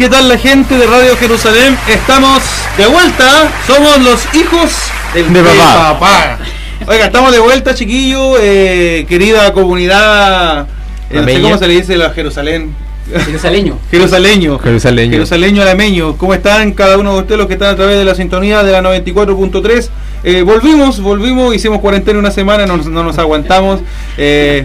¿Qué tal la gente de Radio Jerusalén? Estamos de vuelta, somos los hijos del de papá. Oiga, estamos de vuelta, chiquillo, eh, querida comunidad, eh, cómo se le dice a Jerusalén. Jerusaleño. Jerusaleño. Jerusaleño. Jerusaleño alameño. ¿Cómo están cada uno de ustedes los que están a través de la sintonía de la 94.3? Eh, volvimos, volvimos, hicimos cuarentena una semana, no, nos aguantamos. Eh,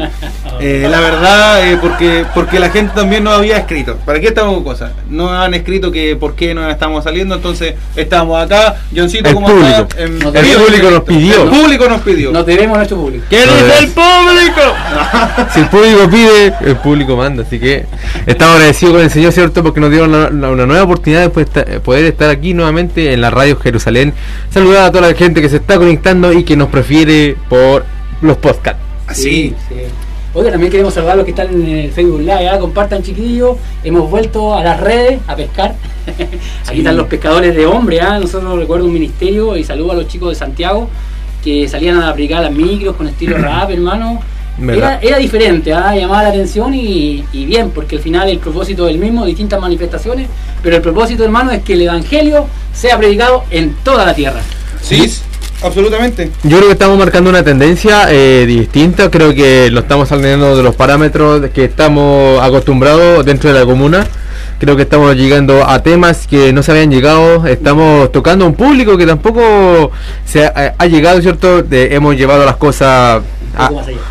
eh, la verdad, porque porque la gente también no había escrito. ¿Para qué estamos con cosas? No han escrito que por qué no estamos saliendo, entonces estamos acá. Johncito, ¿cómo público. el público nos pidió. El público nos pidió. No tenemos nuestro público. ¿Qué dice el público? si el público pide, el público manda. Así que estamos agradecidos con el Señor, ¿cierto? Porque nos dieron una, nueva oportunidad de poder estar aquí nuevamente en la radio Jerusalén. Saludar a toda la gente que se está conectando y que nos prefiere por los podcasts. Así. Sí, Oiga, también queremos saludar a los que están en el Facebook Live. ¿ah? Compartan, chiquillos. Hemos vuelto a las redes a pescar. Aquí están los pescadores de hombre. ¿ah? Nosotros recuerdo un ministerio y saludo a los chicos de Santiago que salían a aplicar las micros con estilo rap, hermano. Era, diferente, ¿ah? llamaba la atención y, y, bien, porque al final el propósito es el mismo, distintas manifestaciones, pero el propósito, hermano, es que el Evangelio sea predicado en toda la tierra. Sí, absolutamente. Yo creo que estamos marcando una tendencia eh, distinta, creo que lo estamos saliendo de los parámetros que estamos acostumbrados dentro de la comuna. Creo que estamos llegando a temas que no se habían llegado, estamos tocando a un público que tampoco se ha, llegado, ¿cierto? hemos llevado las cosas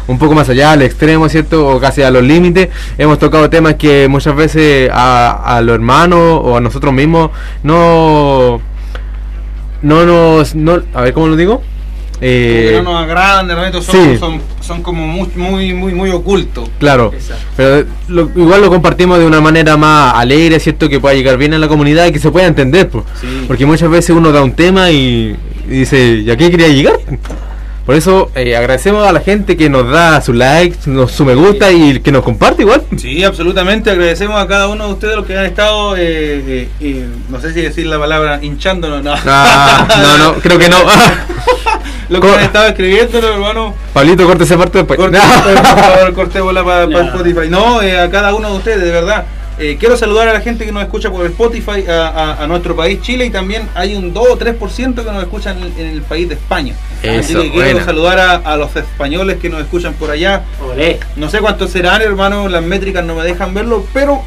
un poco más allá, al extremo, ¿cierto? O casi a los límites. Hemos tocado temas que muchas veces a, a los hermanos o a nosotros mismos no no nos. No, a ver cómo lo digo. Eh, no nos agradan, de repente son, son, son, como muy, muy, muy, muy ocultos. Claro, pero igual lo compartimos de una manera más alegre, ¿cierto? Que pueda llegar bien a la comunidad y que se pueda entender, pues. porque muchas veces uno da un tema y, y dice, ¿y a qué quería llegar? Por eso eh, agradecemos a la gente que nos da su like, su me gusta y que nos comparte igual. Sí, absolutamente. Agradecemos a cada uno de ustedes los que han estado, eh, eh, no sé si decir la palabra hinchándonos. No, ah, no, no, creo que no. lo que han estado escribiendo, hermano. Pablito, corte esa parte después. Corte, por favor, cortémosla para, para Spotify. No, a cada uno de ustedes, de verdad. Eh, quiero saludar a la gente que nos escucha por Spotify a, nuestro país Chile y también hay un 2 o 3% que nos escuchan en, el país de España. Así que quiero saludar a, los españoles que nos escuchan por allá. No sé cuántos serán, hermano, las métricas no me dejan verlo, pero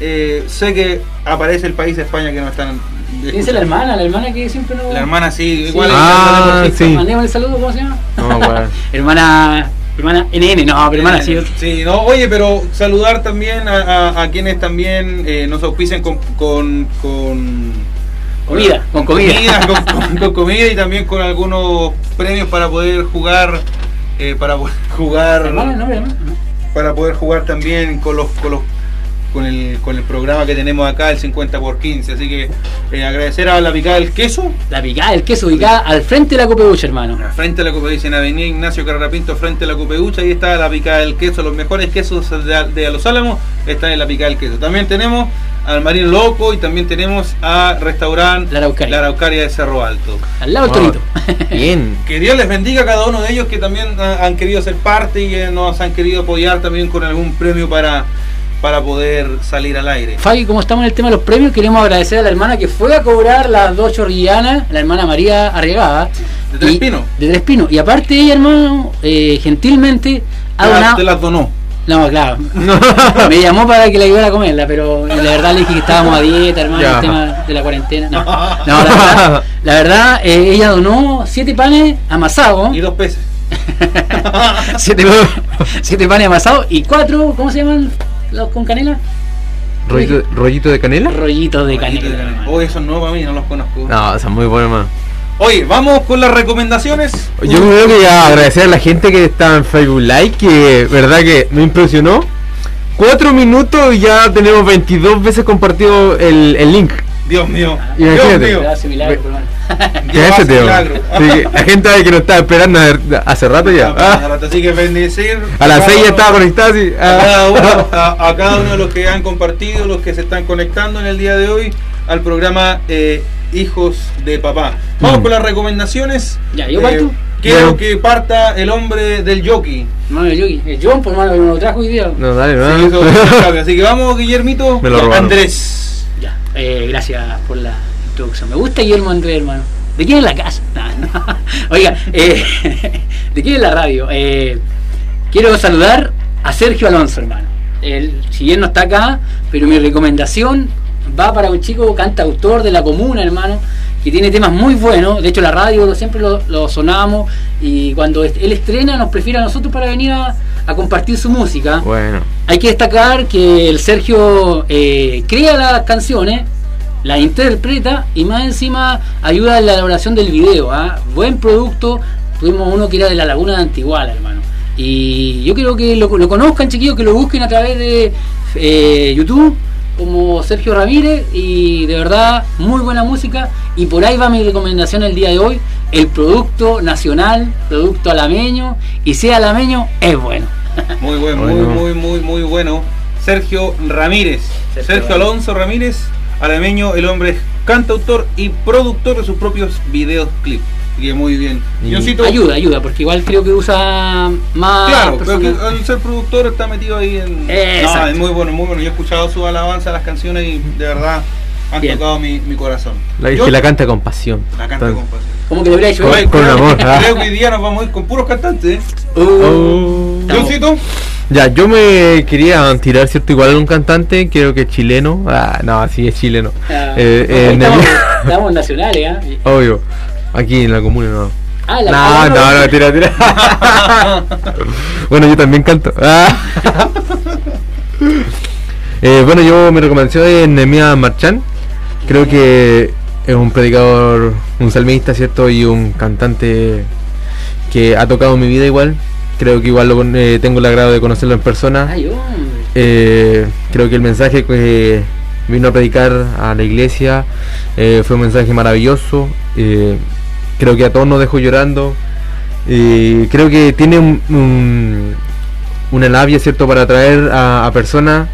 eh, sé que aparece el país de España que nos están. ¿Quién es la hermana? La hermana que siempre no. La hermana, sí, igual. Ah, sí. el saludo, ¿cómo se llama? No, hermana hermana NN, no, pero hermana sí. Sí, no, oye, pero saludar también a, quienes también eh, nos auspicen con, con, con comida, con comida, con, comida y también con algunos premios para poder jugar, eh, para poder jugar, para poder jugar también con los, con los con el, con el programa que tenemos acá, el 50 por 15. Así que eh, agradecer a la picada del queso. La picada del queso ubicada al frente de la Copeucha, hermano. Al frente de la Copeucha, en Avenida Ignacio Carrapinto, frente a la Copeucha. Ahí está la picada del queso. Los mejores quesos de, de Los Álamos están en la picada del queso. También tenemos al Marino Loco y también tenemos a Restaurante La Araucaria. La Araucaria de Cerro Alto. Al lado del Wow. torito. Bien. Que Dios les bendiga a cada uno de ellos que también ah, han querido ser parte y que nos han querido apoyar también con algún premio para, para poder salir al aire. Fabi, como estamos en el tema de los premios, queremos agradecer a la hermana que fue a cobrar las dos chorrillanas, la hermana María Arriagada. De Tres Pinos. De Tres Pinos. Y aparte ella, hermano, eh, gentilmente ha la- donado... te las donó. No, claro. Me llamó para que la ayudara a comerla, pero la verdad le dije que estábamos a dieta, hermano, Ya. el tema de la cuarentena. No, no la verdad, la verdad, eh, ella donó siete panes amasados. Y dos peces. siete, siete panes amasados y cuatro, ¿cómo se llaman los con canela? ¿Rollito, rollito de canela? Rollitos de canela. de canela. Oh, para mí, no los conozco. No, son muy buenos, man. Oye, vamos con las recomendaciones. Yo creo que ya agradecer a la gente que está en Facebook Live, que verdad que me impresionó. Cuatro minutos y ya tenemos 22 veces compartido el, el link. Dios mío. Dios mío. ¿Qué. Sí, que la gente que nos estaba esperando hace rato ya. Ah, Así que bendecir. a las cada 6 ya estaba conectado así. a cada, uno, Ah. a, a cada uno de los que han compartido, los que se están conectando en el día de hoy al programa eh, Hijos de Papá. Vamos Mm. con las recomendaciones. Eh, Ya, ¿yo parto? quiero Ya. que parta el hombre del jockey. Hermano, yo, eh, John, por hermano, que nos lo trajo hoy día. No, dale, Sí, eso- no. Así que vamos, Guillermito. Me lo. Andrés. Ya, eh, gracias por la Me gusta Guillermo Andrés, hermano. ¿De quién es la casa? No, no. Oiga, eh, ¿de quién es la radio? Eh, quiero saludar a Sergio Alonso, hermano. Él, si bien no está acá, pero mi recomendación va para un chico cantautor de la comuna, hermano, que tiene temas muy buenos. De hecho, la radio siempre lo, lo sonamos y cuando él estrena nos prefiere a nosotros para venir a, a compartir su música. Bueno, Hay que destacar que el Sergio eh, crea las canciones, las interpreta y más encima ayuda en la elaboración del video. ¿ah? Buen producto. Tuvimos uno que era de la Laguna de Antiguala, hermano. Y yo quiero que lo, lo conozcan, chiquillos, que lo busquen a través de eh, YouTube como Sergio Ramírez y de verdad muy buena música y por ahí va mi recomendación el día de hoy el producto nacional producto alameño y sea alameño es bueno Muy bueno, Bueno. muy, muy, muy, muy bueno. Sergio Ramírez. Sergio Sergio, Ramírez. Alonso Ramírez, alameño, el hombre es cantautor y productor de sus propios videos clips. Así que muy bien. Ayuda, ayuda, porque igual creo que usa más Claro, pero que al ser productor está metido ahí en. No, Exacto. es muy bueno, muy bueno. Yo he escuchado su alabanza a las canciones y de verdad han Bien. tocado mi, mi corazón. la, Yo- que la canta con pasión. la canta con pasión. Como que le hubiera hecho Con- con creo, amor, creo que hoy día nos vamos a ir con puros cantantes. ¿eh? Uh, Oh. Estamos- Johncito, Ya, yo me quería tirar, ¿cierto? Igual a un cantante, creo que chileno. Ah, no, sí es chileno. ah, Eh, eh, estamos, nacionales, ¿ah? Obvio. Aquí en la comuna no. Ah, la No, no, no, tira, tira. bueno, yo también canto. Ah. Eh, bueno, yo mi recomendación es Nemia Marchán. Creo que es un predicador, un salmista, ¿cierto? Y un cantante que ha tocado mi vida igual. Creo que igual lo eh, tengo el agrado de conocerlo en persona. Ay. Eh, creo que el mensaje que vino a predicar a la iglesia eh, fue un mensaje maravilloso. Creo que a todos nos dejó llorando. Creo que tiene un, un- una labia, ¿cierto?, para atraer a, a personas.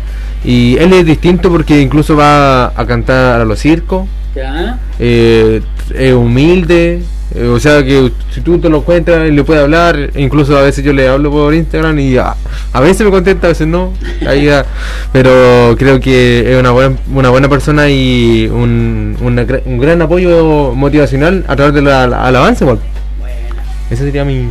Y él es distinto porque incluso va a cantar a los circos. Ya. es humilde. Eh, o sea que si tú te lo encuentras y le puedes hablar, incluso a veces yo le hablo por Instagram y a, a veces me contesta, a veces no. ahí ya, pero creo que es una buena, una buena persona y un, una un gran apoyo motivacional a través de la, la alabanza. Bueno. Esa sería mi,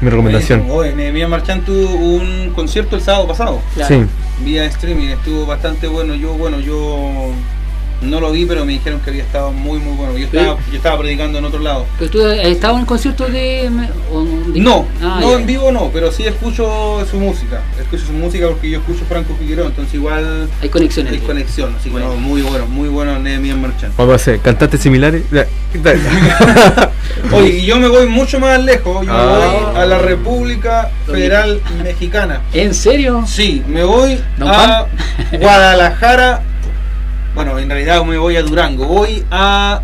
mi recomendación. Buenísimo. Oye, Nehemías Marchán tuvo un concierto el sábado pasado. Claro. Sí, Vía streaming, estuvo bastante bueno. Yo, bueno, yo No lo vi, pero me dijeron que había estado muy, muy bueno. Yo estaba, yo estaba predicando en otro lado. ¿Pero tú has estado en conciertos de, de- No, Ah, no ya. en vivo no, pero sí escucho su música. Escucho su música porque yo escucho Franco Figueroa, entonces igual Hay conexiones. hay conexión. Así que Bueno. no, muy bueno, muy bueno Nehemiah Marchand. Vamos a hacer cantantes similares. Oye, y yo me voy mucho más lejos, yo me Ah. voy a la República Federal Mexicana. ¿En serio? Sí, me voy Don a Guadalajara. Bueno, en realidad me voy a Durango. Voy a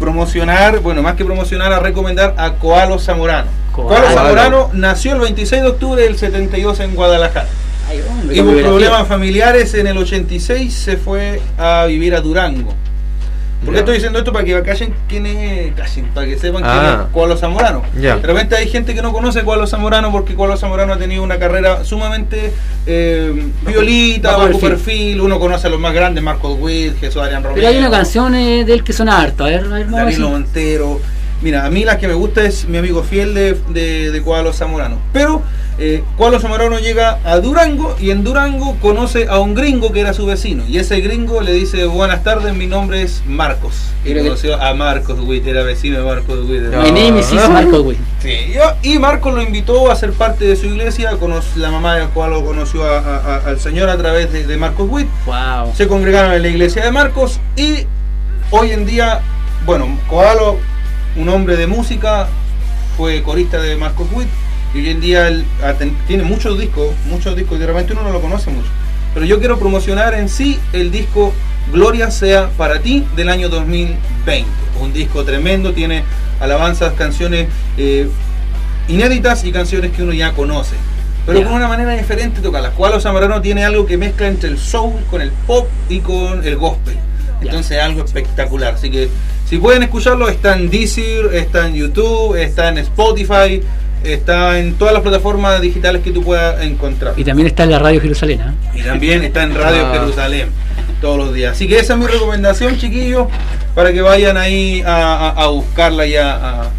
promocionar, bueno, más que promocionar, a recomendar a Coalo Zamorano. Coalo. Zamorano nació el 26 de octubre del 72 en Guadalajara. Ay, hombre, Y por problemas familiares en el 86 se fue a vivir a Durango. ¿Por qué estoy diciendo esto? Para que callen quién es, callen, para que sepan quién Ah. es Coalo Zamorano. Ya. De repente hay gente que no conoce Coalo Zamorano porque Coalo Zamorano ha tenido una carrera sumamente eh, violita, bajo bajo perfil. perfil. Uno conoce a los más grandes, Marcos Witt, Jesús Adrián Romero. Pero hay una canción eh, de él que suena harto. A ver, a ver, Danilo Montero. Mira, a mí la que me gusta es mi amigo fiel de, de, de Cuadro Zamorano. Pero eh, Cuadro Zamorano llega a Durango y en Durango conoce a un gringo que era su vecino. Y ese gringo le dice, buenas tardes, mi nombre es Marcos. Y que- conoció a Marcos Witt, era vecino de Marcos Witt. Ya. My name is Marco, güey. Sí, yo- y Marcos lo invitó a ser parte de su iglesia. la mamá de Cuadro conoció a- a- a- al señor a través de, de Marcos Witt Wow. se congregaron en la iglesia de Marcos y hoy en día, bueno, Coalo, un hombre de música, fue corista de Marcos Witt y hoy en día tiene muchos discos, muchos discos y de repente uno no lo conoce mucho. Pero yo quiero promocionar en sí el disco Gloria sea para ti del año 2020. Un disco tremendo, tiene alabanzas, canciones eh, inéditas y canciones que uno ya conoce. Pero Ya. con una manera diferente tocarlas. Cualo Zamorano tiene algo que mezcla entre el soul con el pop y con el gospel. Entonces es algo espectacular. Así que si pueden escucharlo, está en Deezer, está en YouTube, está en Spotify, está en todas las plataformas digitales que tú puedas encontrar. Y también está en la radio Jerusalén. ¿ah? Y también está en Radio Ah. Jerusalén todos los días. Así que esa es mi recomendación, chiquillos, para que vayan ahí a, a- a buscarla y a, a-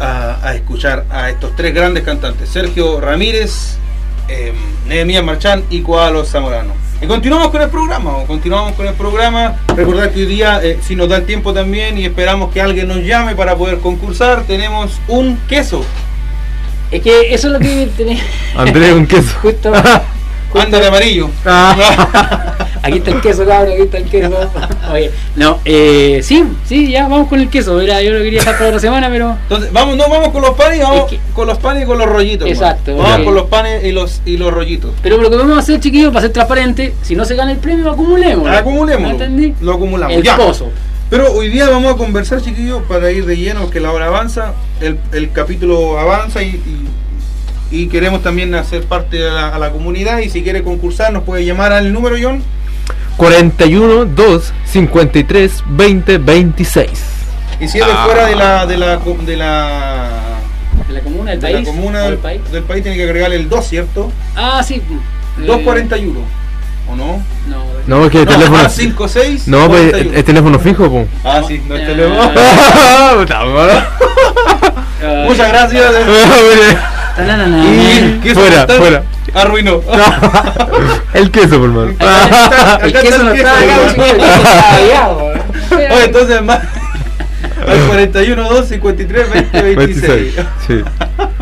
a- a escuchar a estos tres grandes cantantes: Sergio Ramírez, eh, Nehemías Marchán y Coalo Zamorano. Y continuamos con el programa, continuamos con el programa. Recordad que hoy día, eh, si nos da el tiempo también y esperamos que alguien nos llame para poder concursar, tenemos un queso. Es que eso es lo que tenés. Andrés, un queso. Justo. Anda de amarillo. Ah. Aquí está el queso, cabrón, aquí está el queso. Oye, no, eh, sí, sí, ya vamos con el queso. Mira, yo lo quería dejar para otra semana, pero. Entonces, vamos, no vamos con los panes, vamos Es que- con los panes y con los rollitos. Exacto, hermano. Vamos con los panes y los y los rollitos. Pero lo que vamos a hacer, chiquillos, para ser transparente, si no se gana el premio, acumulemos. Acumulémoslo. ¿Entendí? Lo acumulamos. El ya. pozo. Pero hoy día vamos a conversar, chiquillos, para ir de lleno, que la hora avanza, el, el capítulo avanza y, y- y queremos también hacer parte de la, a la comunidad. Y si quiere concursar, nos puede llamar al número, John. 41 2 53 20 26. Y si es de Ah. fuera de la, de la, de la, De la comuna, del de país. la comuna del, del país. del país, tiene que agregarle el 2, ¿cierto? Ah, sí. eh, 241. ¿O no? No, No, porque el No, teléfono. más 56. No, pues el, 41. el teléfono fijo, po. Ah, sí, no es Ah. teléfono. Ah, Muchas gracias. Y queso Fuera, mortal fuera. Arruinó. el queso, por favor. El Acá queso no el está acá, el queso está allá, weón. Oye, entonces más. Al 41, 2, 53, 20, 26. 26. Sí.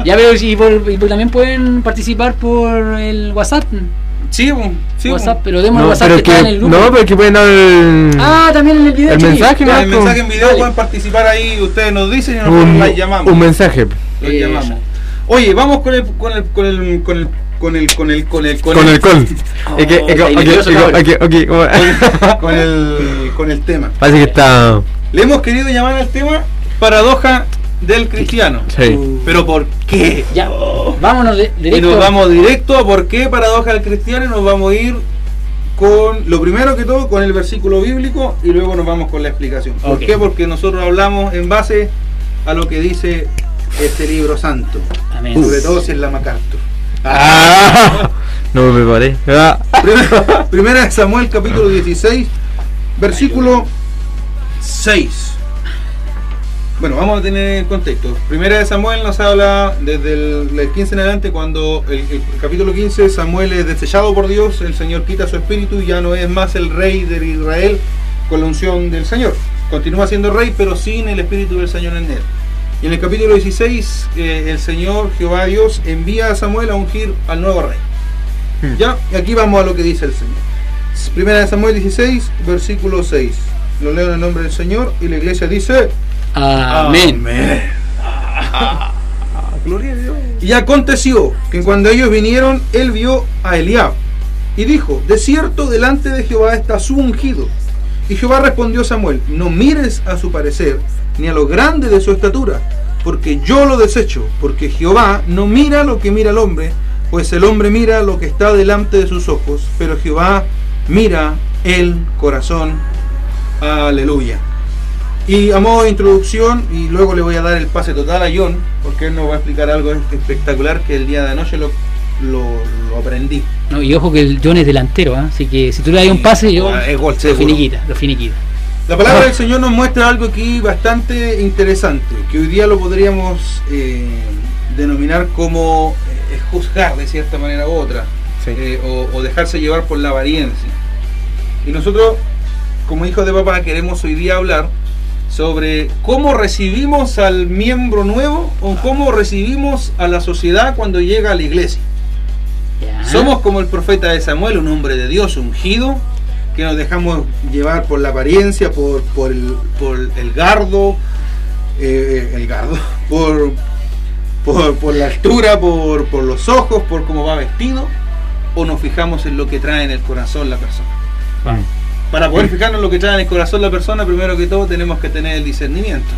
Ya veo, y, por- y por- también pueden participar por el WhatsApp. Sí, sí. WhatsApp, pero demos el No, WhatsApp pero que, está en el que, grupo. no, pero que pueden dar el, Ah, también en el video. el mensaje, ¿no? el mensaje en video Dale. pueden participar ahí, ustedes nos dicen y nosotros un, las llamamos. un mensaje. Los Eh, llamamos. Oye, vamos con el con el con el con el con el con el con el Con el con. Oh, con el con el tema. Parece que está. Le hemos querido llamar al tema paradoja del cristiano. Sí. Pero ¿por qué? Ya, vámonos de, Y nos vamos directo a por qué paradoja del cristiano y nos vamos a ir con lo primero que todo con el versículo bíblico y luego nos vamos con la explicación. ¿Por qué? Porque nosotros hablamos en base a lo que dice este libro santo. Amén. Sobre todo si es la MacArthur. Ah, no me preparé. Ah. Primera, primera de Samuel capítulo 16, versículo 6. Bueno, vamos a tener el contexto. Primera de Samuel nos habla desde el, el 15 en adelante, cuando el, el capítulo 15 Samuel es desechado por Dios, el Señor quita su espíritu y ya no es más el rey de Israel, con la unción del Señor. Continúa siendo rey, pero sin el Espíritu del Señor en él. Y en el capítulo 16, eh, el Señor Jehová Dios envía a Samuel a ungir al nuevo rey. Hmm. Ya, y aquí vamos a lo que dice el Señor. Primera de Samuel 16, versículo 6. Lo leo en el nombre del Señor y la iglesia dice... Amén. Gloria a Dios. Y aconteció que cuando ellos vinieron, él vio a Eliab y dijo, de cierto delante de Jehová está su ungido. Y Jehová respondió a Samuel, no mires a su parecer, ni a lo grande de su estatura, porque yo lo desecho, porque Jehová no mira lo que mira el hombre, pues el hombre mira lo que está delante de sus ojos, pero Jehová mira el corazón. Aleluya. Y a modo de introducción, y luego le voy a dar el pase total a John, porque él nos va a explicar algo espectacular que el día de anoche lo, lo, lo aprendí. No, y ojo que el John es delantero, ¿ah? así que si tú le das un pase, yo Ah, es gol lo seguro. finiquita, lo finiquita. La palabra del Señor nos muestra algo aquí bastante interesante, que hoy día lo podríamos eh, denominar como eh, juzgar de cierta manera u otra, Sí. eh, o, o dejarse llevar por la apariencia. Y nosotros, como hijos de papá, queremos hoy día hablar sobre cómo recibimos al miembro nuevo o cómo recibimos a la sociedad cuando llega a la iglesia. Somos como el profeta de Samuel, un hombre de Dios ungido, que nos dejamos llevar por la apariencia, por, por, el, por el gardo, eh, el gardo, por, por, por la altura, por, por los ojos, por cómo va vestido, o nos fijamos en lo que trae en el corazón la persona. Para poder fijarnos en lo que trae en el corazón la persona, primero que todo tenemos que tener el discernimiento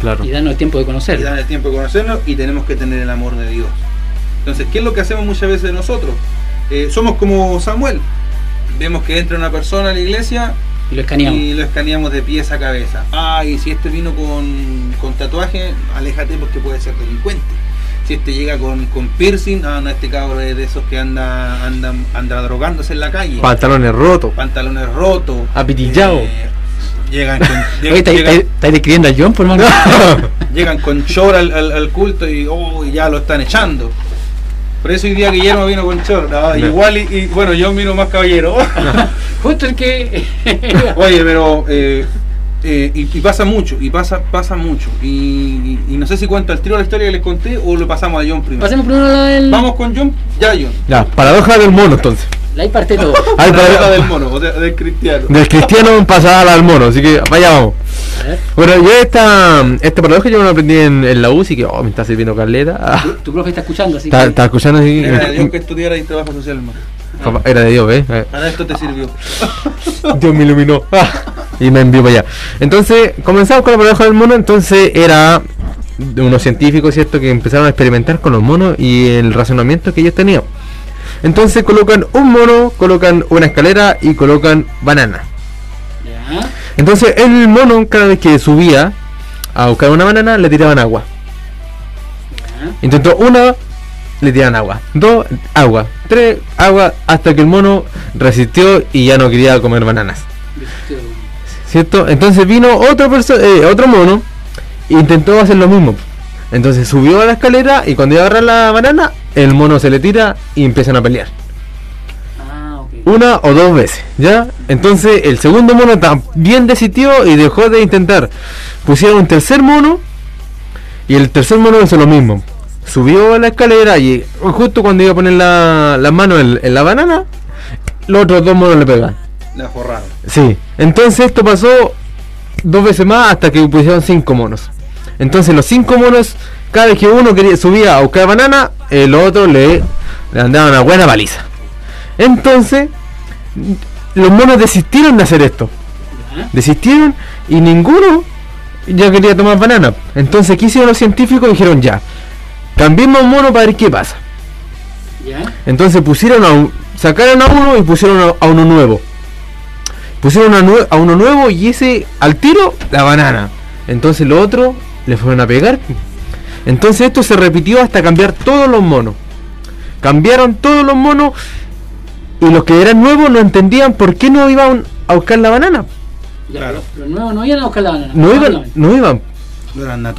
Claro. Y darnos el tiempo de y conocerlo. dar el tiempo de conocernos y tenemos que tener el amor de Dios. Entonces, ¿qué es lo que hacemos muchas veces nosotros? Eh, somos como Samuel. Vemos que entra una persona a la iglesia Y lo escaneamos. y lo escaneamos de pies a cabeza. Ah, y si este vino con, con tatuaje, aléjate porque puede ser delincuente. Si este llega con, con piercing, ah, no, este cabro es de esos que anda, anda, anda drogándose en la calle. Pantalones rotos. Pantalones rotos. Apitillado. Eh, llegan con, ¿estáis- describiendo al John, por hermano? llegan con short al, al- al culto y oh, y ya lo están echando. Por eso hoy día Guillermo vino con short. No, No. Igual y, y, bueno, yo miro más caballero. Justo el que. Oye, pero eh, eh, y, y pasa mucho, y pasa pasa mucho. Y, y- y no sé si cuento al tiro la historia que les conté o lo pasamos a John primero. Pasemos primero la del. Vamos con John. Ya, John. Ya, paradoja del mono entonces. Ahí parte todo. Ay, La para- letra del mono, o sea, del cristiano. Del cristiano pasada al mono, así que vaya vamos. A ver, Bueno, yo esta, esta paradoja yo me la aprendí en, en la U, así que oh, me está sirviendo caleta. Ah, tu, tu profe está escuchando, así está, que. está escuchando así. Dios que estudiara y trabajo social, hermano. Papá, Era de Dios, ¿ves? Eh. Para esto te sirvió. Dios me iluminó. Ah, y me envió para allá. Entonces, comenzamos con la paradoja del mono. Entonces, era de unos científicos, ¿cierto? Que empezaron a experimentar con los monos y el razonamiento que ellos tenían. Entonces, colocan un mono, colocan una escalera y colocan banana. Entonces, el mono, cada vez que subía a buscar una banana, le tiraban agua. Intentó una, le tiraban agua. Dos, agua. Tres, agua, hasta que el mono resistió y ya no quería comer bananas. ¿Cierto? Entonces vino otra persona, otro mono, e intentó hacer lo mismo. Entonces subió a la escalera y cuando iba a agarrar la banana, el mono se le tira y empiezan a pelear. Ah. Una o dos veces, ¿ya? Entonces el segundo mono también desistió y dejó de intentar. Pusieron un tercer mono y el tercer mono hizo lo mismo. Subió a la escalera y justo cuando iba a poner la, la mano en, en la banana, los otros dos monos le pegan. La forraron. Sí, entonces esto pasó dos veces más hasta que pusieron cinco monos. Entonces los cinco monos, cada vez que uno quería, subía a buscar banana, el otro le, le andaban una buena baliza. Entonces, los monos desistieron de hacer esto. Desistieron y ninguno ya quería tomar banana. Entonces, ¿qué hicieron los científicos? Dijeron ya, cambiemos un mono para ver qué pasa. Ya. Entonces pusieron a un, sacaron a uno y pusieron a, a uno nuevo. Pusieron a, nue- a uno nuevo y ese al tiro la banana. Entonces lo otro le fueron a pegar. Entonces esto se repitió hasta cambiar todos los monos. Cambiaron todos los monos y los que eran nuevos no entendían por qué no iban a buscar la banana. Ya, Claro. Los, nuevos no iban a buscar la banana. No iban, no iban, No eran nada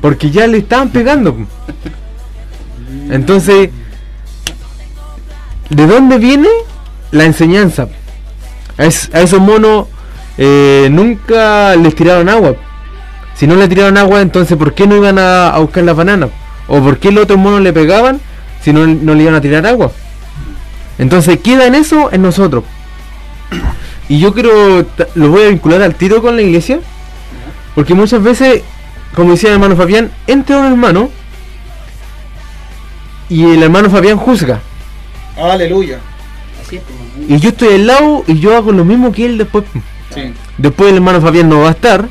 porque ya le estaban pegando. Entonces, ¿de dónde viene la enseñanza? A, es- a esos monos eh, nunca les tiraron agua. Si no le tiraron agua, entonces ¿por qué no iban a, buscar las bananas? ¿O por qué los otros monos le pegaban si no, no le iban a tirar agua? Entonces queda en eso en nosotros. Y yo creo, lo voy a vincular al tiro con la iglesia, porque muchas veces, como decía el hermano Fabián, entra un hermano y el hermano Fabián juzga. Aleluya. Así es, como, Y yo estoy al lado y yo hago lo mismo que él después. Sí. Después el hermano Fabián no va a estar.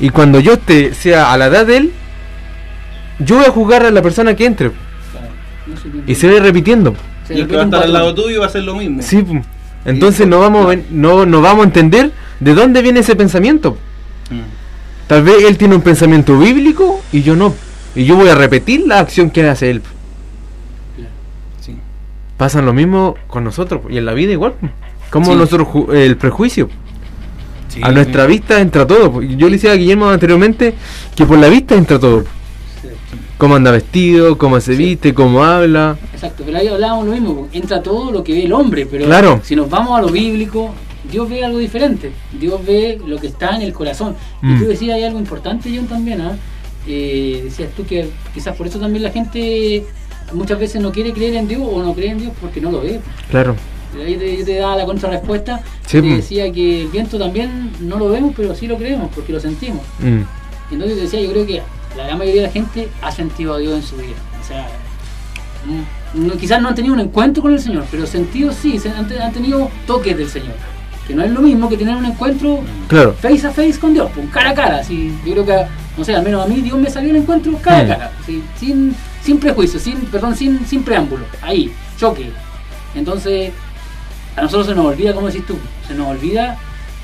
Y cuando yo esté, sea a la edad de él, yo voy a jugar a la persona que entre. claro, no se Y se va a ir repitiendo. se Y el que va a estar al lado tuyo va a hacer lo mismo. Sí, pu. entonces no vamos, no, no vamos a entender de dónde viene ese pensamiento. Mm. Tal vez él tiene un pensamiento bíblico y yo no. Y yo voy a repetir la acción que hace él. Pasan lo mismo con nosotros y en la vida igual. Como Sí. nosotros ju- el prejuicio. Sí, a nuestra sí. vista entra todo. Yo le decía a Guillermo anteriormente que por la vista entra todo. Sí. Cómo anda vestido, cómo se viste, cómo habla. Exacto, pero ahí hablábamos lo mismo, entra todo lo que ve el hombre, pero Claro. si nos vamos a lo bíblico, Dios ve algo diferente, Dios ve lo que está en el corazón. Mm. Y tú decías hay algo importante, John, también, ¿ah? Eh, decías tú que quizás por eso también la gente muchas veces no quiere creer en Dios o no cree en Dios porque no lo ve. Claro. Ahí te, yo te daba la contrarrespuesta, Sí, te mm. decía que el viento también no lo vemos, pero sí lo creemos porque lo sentimos. Mm. Entonces decía, yo creo que la gran mayoría de la gente ha sentido a Dios en su vida. O sea, mm, no- quizás no han tenido un encuentro con el Señor, pero sentido sí, se han, te- han tenido toques del Señor. Que no es lo mismo que tener un encuentro Claro. face a face con Dios, pues, cara a cara. Así, yo creo que, no sé, al menos a mí Dios me salió el encuentro cara a Mm. cara, así, sin, sin prejuicio, sin, perdón, sin, sin preámbulo, ahí, choque. Entonces, a nosotros se nos olvida, como decís tú, se nos olvida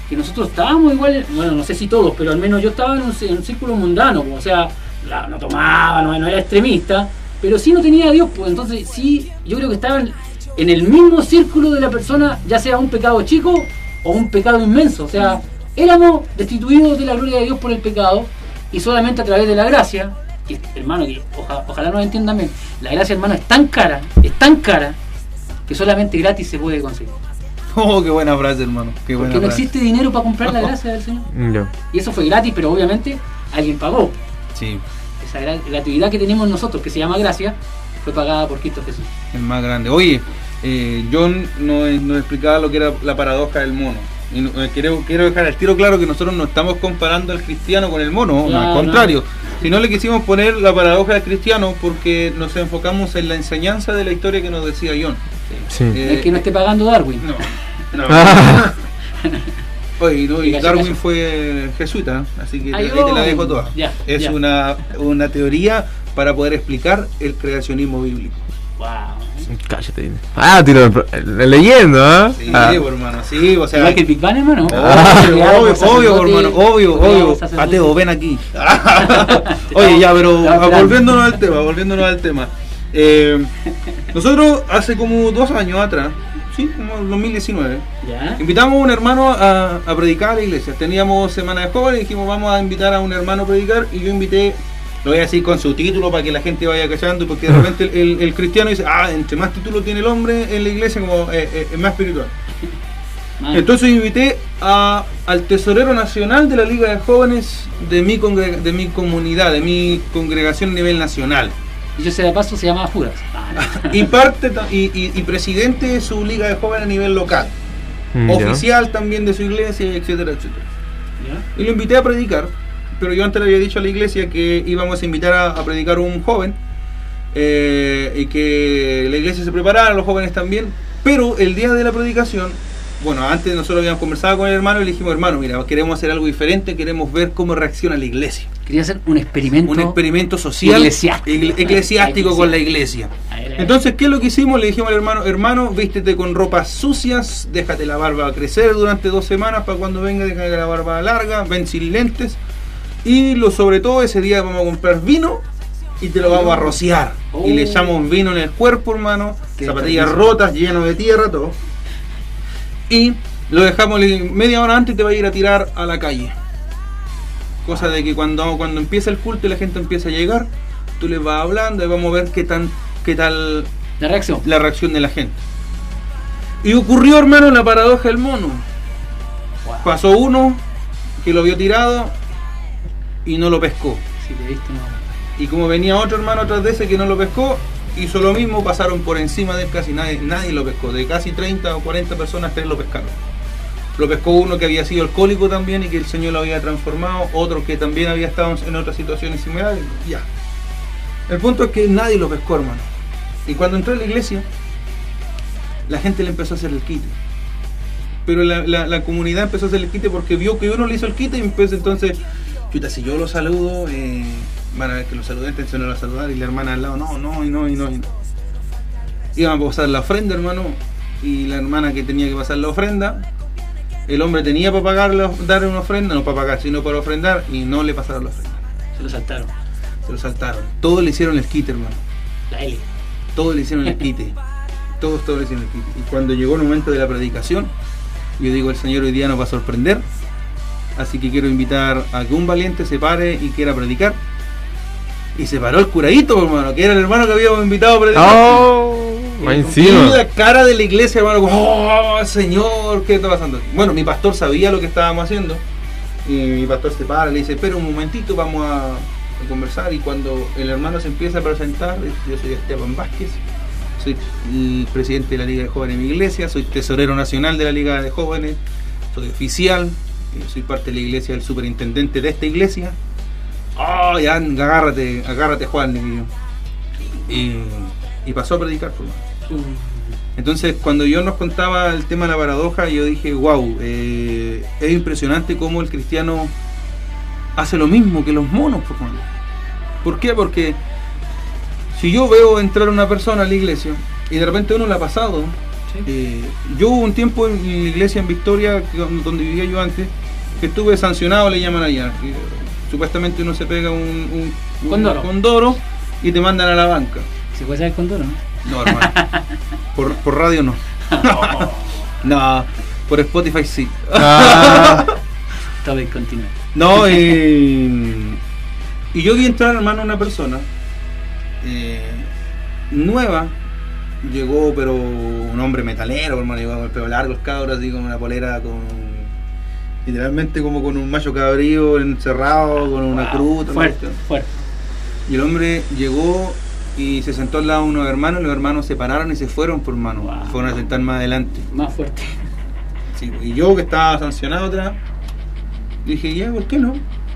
que nosotros estábamos igual, bueno, no sé si todos, pero al menos yo estaba en un, círculo mundano, pues, o sea, la- no tomaba, no, no era extremista, pero sí no tenía a Dios, pues entonces sí, yo creo que estaba en, en el mismo círculo de la persona, ya sea un pecado chico o un pecado inmenso, o sea, éramos destituidos de la gloria de Dios por el pecado y solamente a través de la gracia, que hermano, que oja- ojalá nos entiendan bien, la gracia hermano es tan cara, es tan cara, que solamente gratis se puede conseguir. Oh, qué buena frase, hermano. Qué buena Porque no frase. existe dinero para comprar la gracia del Señor. Y eso fue gratis, pero obviamente alguien pagó. Sí, Esa gra- gratuidad que tenemos nosotros, que se llama gracia, fue pagada por Cristo Jesús. el más grande. Oye, eh, John nos, nos explicaba lo que era la paradoja del mono. Y eh, quiero, quiero dejar al tiro claro que nosotros no estamos comparando al cristiano con el mono, no, al contrario. Si no le quisimos poner la paradoja del cristiano porque nos enfocamos en la enseñanza de la historia que nos decía John. Sí. Eh, es que no esté pagando Darwin. No, no. Ah, Oye, no, y Darwin fue jesuita, así que Ay, ahí te la oh, dejo toda. ya, es ya. Una, una teoría para poder explicar el creacionismo bíblico. Wow. cállate. Ah, tiro el- leyendo, ¿ah? Sí, Ah. hermano, sí, o sea. Igual que el Big Bang, hermano. Ah, Obvio, obvio, obvio, hermano, obvio, obvio. Ateo, ven aquí. Oye, ya, pero volviéndonos al tema, volviéndonos al tema. Eh, nosotros hace como dos años atrás, sí, como el 2019, Ya. invitamos a un hermano a, a predicar a la iglesia. Teníamos semana de jóvenes y dijimos vamos a invitar a un hermano a predicar y yo invité, lo voy a decir con su título para que la gente vaya callando, porque de repente el, el- el cristiano dice, ah, entre más título tiene el hombre en la iglesia, como eh, eh, es más espiritual. Man. Entonces invité a, al tesorero nacional de la Liga de Jóvenes de mi, de mi comunidad, de mi congregación a nivel nacional. Y yo sé de paso, se llama Judas. Ah, no. Y parte y, y- y presidente de su Liga de Jóvenes a nivel local. Mm. Oficial también de su iglesia, etcétera, etcétera. ¿Ya? Y lo invité a predicar, pero yo antes le había dicho a la iglesia que íbamos a invitar a, a predicar un joven eh, y que la iglesia se preparara, los jóvenes también. Pero el día de la predicación, bueno, antes nosotros habíamos conversado con el hermano y le dijimos, hermano, mira, queremos hacer algo diferente, queremos ver cómo reacciona la iglesia. Quería hacer un experimento. Un experimento social, Eclesiástico. con la iglesia. A ver, a ver. Entonces, ¿qué es lo que hicimos? Le dijimos al hermano, hermano, vístete con ropas sucias, déjate la barba crecer durante dos semanas para cuando venga, déjate la barba larga, ven sin lentes. Y lo sobre todo, ese día vamos a comprar vino y te lo vamos a rociar. Y le Oh. echamos vino en el cuerpo, hermano, Qué zapatillas rotas, lleno de tierra, todo. Y lo dejamos media hora antes y te va a ir a tirar a la calle. Cosa de que cuando, cuando empieza el culto y la gente empieza a llegar, tú les vas hablando y vamos a ver qué tan qué tal La reacción. la reacción de la gente. Y ocurrió, hermano, la paradoja del mono. Wow. pasó uno que lo vio tirado y no lo pescó. Si te viste, no. Y como venía otro hermano atrás de ese que no lo pescó, hizo lo mismo, pasaron por encima de él casi nadie, nadie lo pescó. De casi 30 o 40 personas, tres lo pescaron. Lo pescó uno que había sido alcohólico también y que el Señor lo había transformado, otro que también había estado en otras situaciones similares, ya. El punto es que nadie lo pescó, hermano. Y cuando entró a la iglesia, la gente le empezó a hacer el quite. Pero la, la- la comunidad empezó a hacer el quite porque vio que uno le hizo el quite y empezó entonces, chuta, si yo lo saludo, eh, van a ver que lo saludé, intencioné a saludar y la hermana al lado, no, no, y no, y no, y no. Iban a pasar la ofrenda, hermano, y la hermana que tenía que pasar la ofrenda, el hombre tenía para pagar la- dar una ofrenda, no para pagar, sino para ofrendar, y no le pasaron la ofrenda. Se lo saltaron. Se lo saltaron. Todos le hicieron el quite, hermano. La L. Todos le hicieron el quite. Todos, todos le hicieron el quite. Y cuando llegó el momento de la predicación, yo digo, el Señor hoy día nos va a sorprender. Así que quiero invitar a que un valiente se pare y quiera predicar. Y se paró el curadito, hermano, que era el hermano que habíamos invitado a predicar. ¡Oh! Encima. la cara de la iglesia, hermano, oh, Señor, ¿qué está pasando? Bueno, mi pastor sabía lo que estábamos haciendo. Y mi pastor se para, le dice, espera un momentito, vamos a, a conversar. Y cuando el hermano se empieza a presentar, yo soy Esteban Vázquez, soy el presidente de la Liga de Jóvenes de mi iglesia, soy tesorero nacional de la Liga de Jóvenes, soy oficial, eh, soy parte de la iglesia del superintendente de esta iglesia. Oh, ya, agárrate, agárrate Juan. Y, y pasó a predicar, por favor. Entonces, cuando yo nos contaba el tema de la paradoja, yo dije, wow, es impresionante cómo el cristiano hace lo mismo que los monos, por favor. ¿Por qué? Porque si yo veo entrar una persona a la iglesia y de repente uno la ha pasado, eh, yo hubo un tiempo en la iglesia en Victoria, donde vivía yo antes, que estuve sancionado, le llaman allá. que, supuestamente uno se pega un, un, un Condoro. condoro y te mandan a la banca. ¿Se puede saber con duro, no? No, hermano. por, por radio no. no, por Spotify sí. Ah, bien, continúa. No, y, y yo vi entrar, hermano, una persona eh, nueva. Llegó, pero un hombre metalero, hermano, llegó con el pelo largo, el cabro, así con una polera con. Literalmente como con un macho cabrío encerrado, con una Wow, cruz. Fuerte, fuerte. Y el hombre llegó y se sentó al lado de unos hermanos, los hermanos se pararon y se fueron por mano. Wow. Fueron a sentar más adelante. Más fuerte. Sí, y yo que estaba sancionado atrás, dije, ya, ¿por qué no?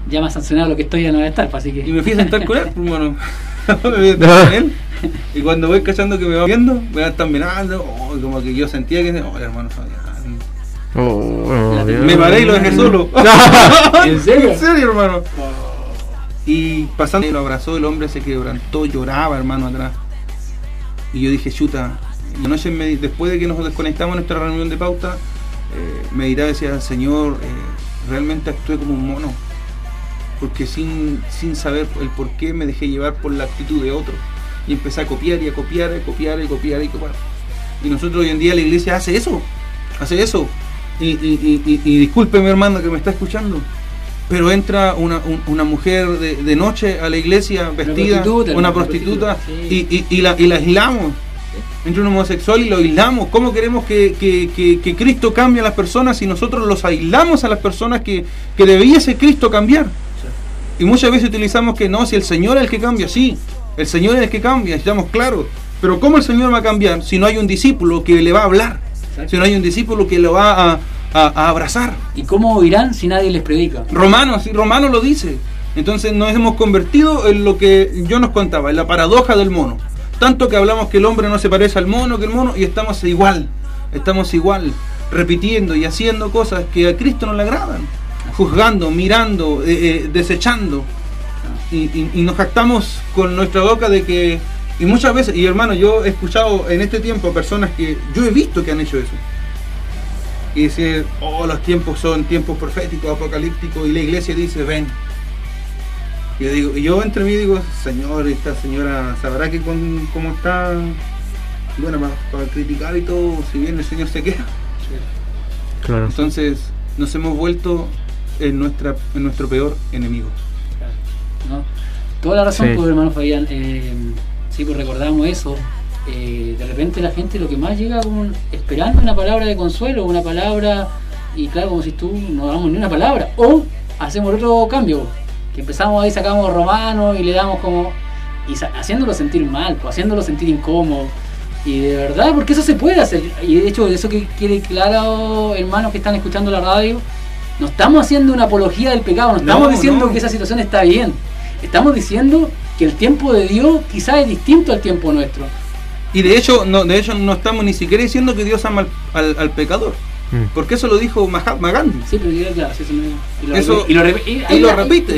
Ya más sancionado lo que estoy ya no voy a estar, pues, así que. Y me fui a sentar con él, pues, bueno. él. Y cuando voy cachando que me va viendo, me va a estar mirando, oh, y como que yo sentía que, oh, hermano Fabián. oh. Me paré y lo dejé solo. ¿En serio? En serio, hermano. Y pasando, lo abrazó, el hombre se quebrantó, lloraba, hermano, atrás. Y yo dije, chuta. Y anoche, me- después de que nos desconectamos en nuestra reunión de pauta, eh, meditaba y decía, Señor, eh, realmente actué como un mono. Porque sin, sin saber el por qué me dejé llevar por la actitud de otro. Y empecé a copiar y a copiar, y a copiar y copiar y copiar. Y nosotros hoy en día la iglesia hace eso. Hace eso. Y, y, y, hermano que me está escuchando. Pero entra una, un- una mujer de, de noche a la iglesia vestida, prostituta, una una prostituta, prostituta, y, y- y la, y la aislamos. Entra un homosexual y lo aislamos. ¿Cómo queremos que, que- que- que Cristo cambie a las personas si nosotros los aislamos a las personas que, que debiese Cristo cambiar? Y muchas veces utilizamos que no, si el Señor es el que cambia, sí, el Señor es el que cambia, estamos claros. Pero ¿cómo el Señor va a cambiar si no hay un discípulo que le va a hablar? Si no hay un discípulo que lo va a, a- a abrazar. ¿Y cómo irán si nadie les predica? Romanos, sí, Romano lo dice. Entonces nos hemos convertido en lo que yo nos contaba, en la paradoja del mono. Tanto que hablamos que el hombre no se parece al mono, que el mono, y estamos igual. Estamos igual, repitiendo y haciendo cosas que a Cristo no le agradan. Juzgando, mirando, eh, eh, desechando. Y, y- y nos jactamos con nuestra boca de que... Y muchas veces, y hermano, yo he escuchado en este tiempo personas que yo he visto que han hecho eso y decir, oh, los tiempos son tiempos proféticos, apocalípticos, y la iglesia dice, ven. Y yo digo, y yo entre mí digo, señor, esta señora sabrá que con, cómo está, bueno, para, para criticar y todo, si bien el señor se queda. Claro. Entonces, nos hemos vuelto en, nuestra, en nuestro peor enemigo. ¿no? Toda la razón, Sí. pues, hermano Fabián. Eh, sí, pues recordamos eso. Eh, de repente la gente lo que más llega con, esperando una palabra de consuelo, una palabra y claro, como si tú no damos ni una palabra. O hacemos otro cambio, que empezamos ahí, sacamos romano y le damos como... Y haciéndolo sentir mal, pues, haciéndolo sentir incómodo. Y de verdad, porque eso se puede hacer. Y de hecho, eso que quiere claro, hermanos que están escuchando la radio, no estamos haciendo una apología del pecado, no estamos diciendo que esa situación está bien. Estamos diciendo que el tiempo de Dios quizás es distinto al tiempo nuestro. Y de hecho, no, de hecho no estamos ni siquiera diciendo que Dios ama al pecador. Mm. Porque eso lo dijo Mahatma Gandhi. Sí, pero claro, sí, y lo, eso, y lo, repite.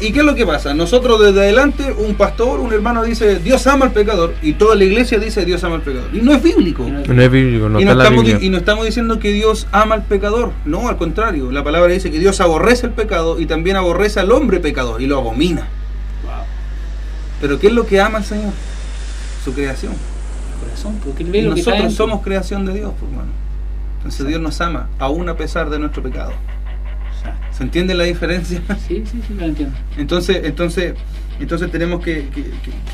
¿Y, qué es lo que pasa? Nosotros desde adelante, un pastor, un hermano dice Dios ama al pecador y toda la iglesia dice Dios ama al pecador. Y no es bíblico. No es bíblico, no, y, no estamos, y no estamos diciendo que Dios ama al pecador. No, al contrario. La palabra dice que Dios aborrece el pecado y también aborrece al hombre pecador y lo abomina. Pero ¿qué es lo que ama el Señor? Su creación. corazón, porque nosotros somos creación de Dios, hermano. Entonces Dios nos ama, aún a pesar de nuestro pecado. ¿Se entiende la diferencia? Sí, sí, sí, lo entiendo. Entonces, entonces, entonces tenemos que,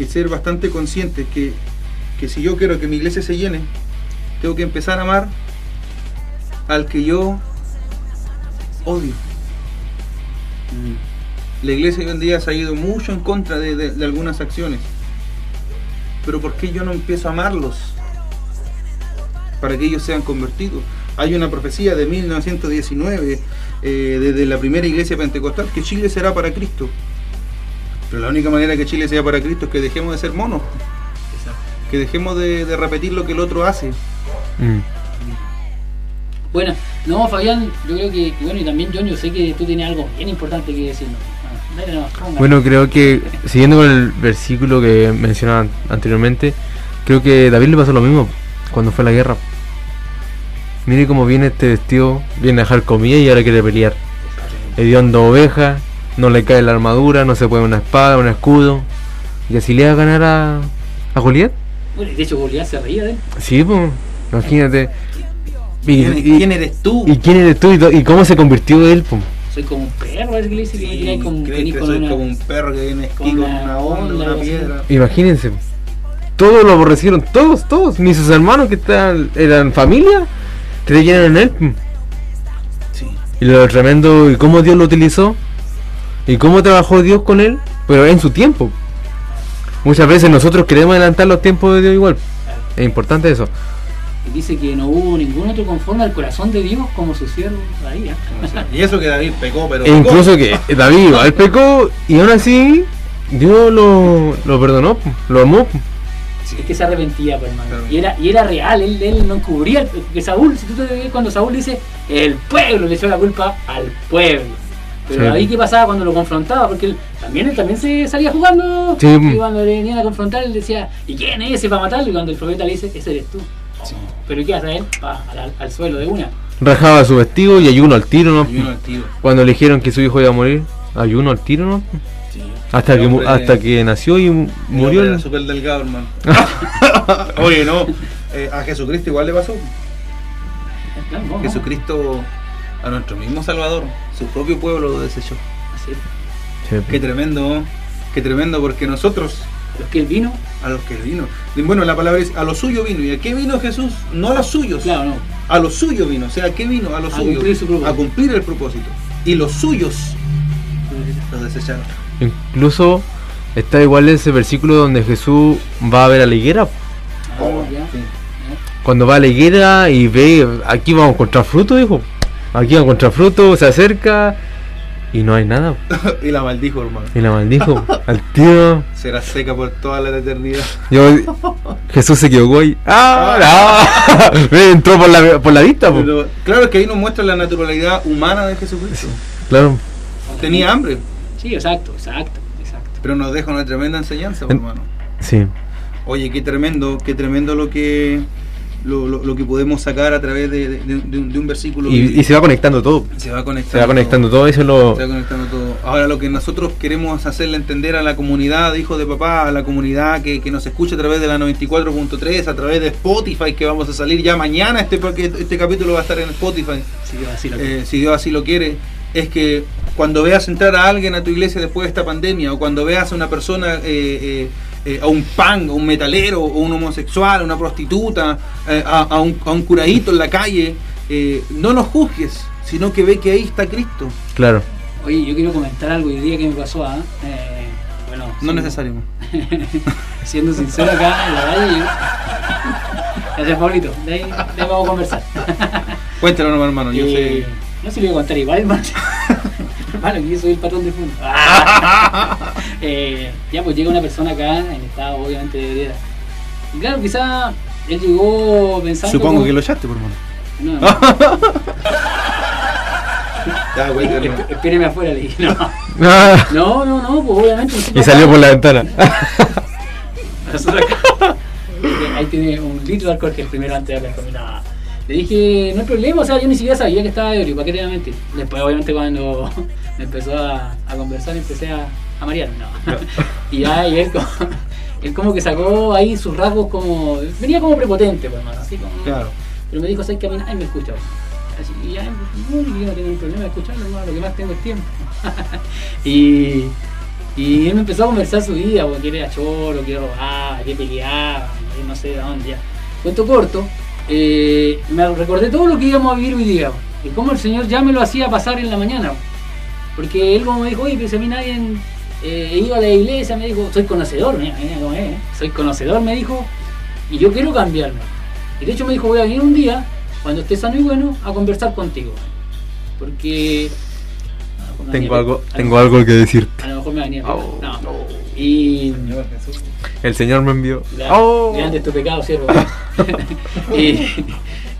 ser bastante conscientes que, si yo quiero que mi iglesia se llene, tengo que empezar a amar al que yo odio. Mm. La iglesia hoy en día se ha ido mucho en contra de, de algunas acciones. Pero ¿por qué yo no empiezo a amarlos? Para que ellos sean convertidos. Hay una profecía de 1919 eh, desde la primera iglesia pentecostal que Chile será para Cristo. Pero la única manera que Chile sea para Cristo es que dejemos de ser monos. Que dejemos de, repetir lo que el otro hace. Mm. Bueno, no, Fabián, yo creo que, bueno, y también John, yo sé que tú tienes algo bien importante que decirnos. Ah, bueno, creo que siguiendo con el versículo que mencionaba anteriormente, creo que David le pasó lo mismo cuando fue la guerra. Mire cómo viene este vestido, viene a dejar comida y ahora quiere pelear. Hediondo oveja, no le cae la armadura, no se pone una espada, un escudo. Y así le va a ganar a, a Goliat. Bueno, de hecho Goliat se reía de él. Sí, pues, imagínate. ¿Quién, eres tú? ¿Y quién eres tú? ¿Y, cómo se convirtió él? Pues? Soy como un perro, es que le dice que sí, como, que soy como un perro que viene aquí con, una onda, una piedra. Imagínense. Todos lo aborrecieron, todos, todos. Ni sus hermanos que estaban, eran familia creyeron en él. Sí. Y lo tremendo, y cómo Dios lo utilizó, y cómo trabajó Dios con él, pero en su tiempo. Muchas veces nosotros queremos adelantar los tiempos de Dios igual. Es importante eso. Y dice que no hubo ningún otro conforme al corazón de Dios como su siervo David. ¿eh? y eso que David pecó, pero. E incluso que David igual pecó y aún así Dios lo, lo perdonó, lo amó. Es que se arrepentía, pues, hermano. Y, era, y era real, él, él no encubría. Que Saúl, si tú te ves cuando Saúl dice, el pueblo le echó la culpa al pueblo. Pero ahí qué pasaba cuando lo confrontaba, porque él también, él también se salía jugando. Y cuando le venían a confrontar, él decía, ¿y quién es ese para matarlo? Y cuando el profeta le dice, ese eres tú. Pero ¿qué hace él? Pa, al, suelo de una. Rajaba su vestido y ayuno al tiro, ¿no? Ayuno al tiro. Cuando le dijeron que su hijo iba a morir, ayuno al tiro, ¿no? Hasta que, hasta que nació y murió. Era súper delgado, hermano. Oye, no. Eh, a Jesucristo igual le pasó. Jesucristo, a nuestro mismo Salvador, su propio pueblo lo desechó. Qué tremendo, qué tremendo, porque nosotros. ¿A los que él vino? A los que él vino. Bueno, la palabra es a lo suyo vino. ¿Y a qué vino Jesús? No a los suyos. Claro, no. A lo suyo vino. O sea, ¿a qué vino? A los suyos. a cumplir el propósito. Y los suyos los desecharon. Incluso está igual ese versículo donde Jesús va a ver a la higuera. Oh, Cuando va a la higuera y ve, aquí vamos a encontrar fruto, dijo. Aquí vamos a encontrar fruto, se acerca y no hay nada. y la maldijo, hermano. Y la maldijo. Al tío. Será seca por toda la eternidad. Jesús se equivocó ahí. ¡Ah! Entró por la, por la vista. claro que ahí nos muestra la naturalidad humana de Jesucristo. Claro. Tenía hambre. Sí, exacto, exacto, exacto. Pero nos deja una tremenda enseñanza, hermano. Sí. Oye, qué tremendo, qué tremendo lo que lo, que podemos sacar a través de, un, versículo. Y, se va conectando todo. Se va conectando, se va conectando todo. eso lo... Se va conectando todo. Ahora lo que nosotros queremos hacerle entender a la comunidad, hijos de papá, a la comunidad que, nos escucha a través de la 94.3, a través de Spotify, que vamos a salir ya mañana, este, este capítulo va a estar en Spotify, si Dios así lo, eh, si Dios así lo quiere, es que cuando veas entrar a alguien a tu iglesia después de esta pandemia, o cuando veas a una persona, eh, eh, eh, a un pan, a un metalero, o un homosexual, a una prostituta, a, un, a, un, curadito en la calle, eh, no nos juzgues, sino que ve que ahí está Cristo. Claro. Oye, yo quiero comentar algo hoy día que me pasó. ¿ah? Eh, bueno, No siendo- necesario. Siendo sincero acá en la calle. yo- Gracias, Pablito. De ahí, de ahí vamos a conversar. Cuéntalo hermano. Yo sé. No se lo voy a contar igual, hermano. Hermano, que yo soy el patrón de fondo. Eh, ya, pues llega una persona acá en estado, obviamente, de vereda. Y claro, quizá él llegó pensando. Supongo como- que lo echaste, por hermano. No, no. Ya, cuéntalo. Esp- Espéreme afuera, le dije. No, no, no, no, pues obviamente. y salió por la ventana. Nosotros acá- Ahí tiene un litro de alcohol que es primero antes de hablar conmigo. Le dije, no hay problema, o sea, yo ni siquiera sabía que estaba ebrio, ¿para qué te iba a mentir? Después, obviamente, cuando me empezó a, a conversar, empecé a, a marearme, no. Y ya, y él como, él como que sacó ahí sus rasgos como. Venía como prepotente, pues, hermano, así como. Claro. Pero me dijo, ¿sabes que a mí nadie me escucha? Así, y ya, no, yo no tengo problema de escucharlo, hermano, lo que más tengo es tiempo. y, y él me empezó a conversar su vida, porque que era choro, que robaba, que peleaba, no sé de dónde ya. Cuento corto, eh, me recordé todo lo que íbamos a vivir hoy día, y cómo el Señor ya me lo hacía pasar en la mañana. Porque él como me dijo, oye, pero si a mí nadie eh, iba a la iglesia, me dijo, soy conocedor, mira, mira cómo es, ¿eh? soy conocedor, me dijo, y yo quiero cambiarme. Y de hecho me dijo, voy a venir un día, cuando esté sano y bueno, a conversar contigo. Porque... tengo algo, tengo algo que decirte. A lo mejor me venía Oh, no. Y... El Señor me envió. Ya, Oh. Grande es tu pecado, siervo. y...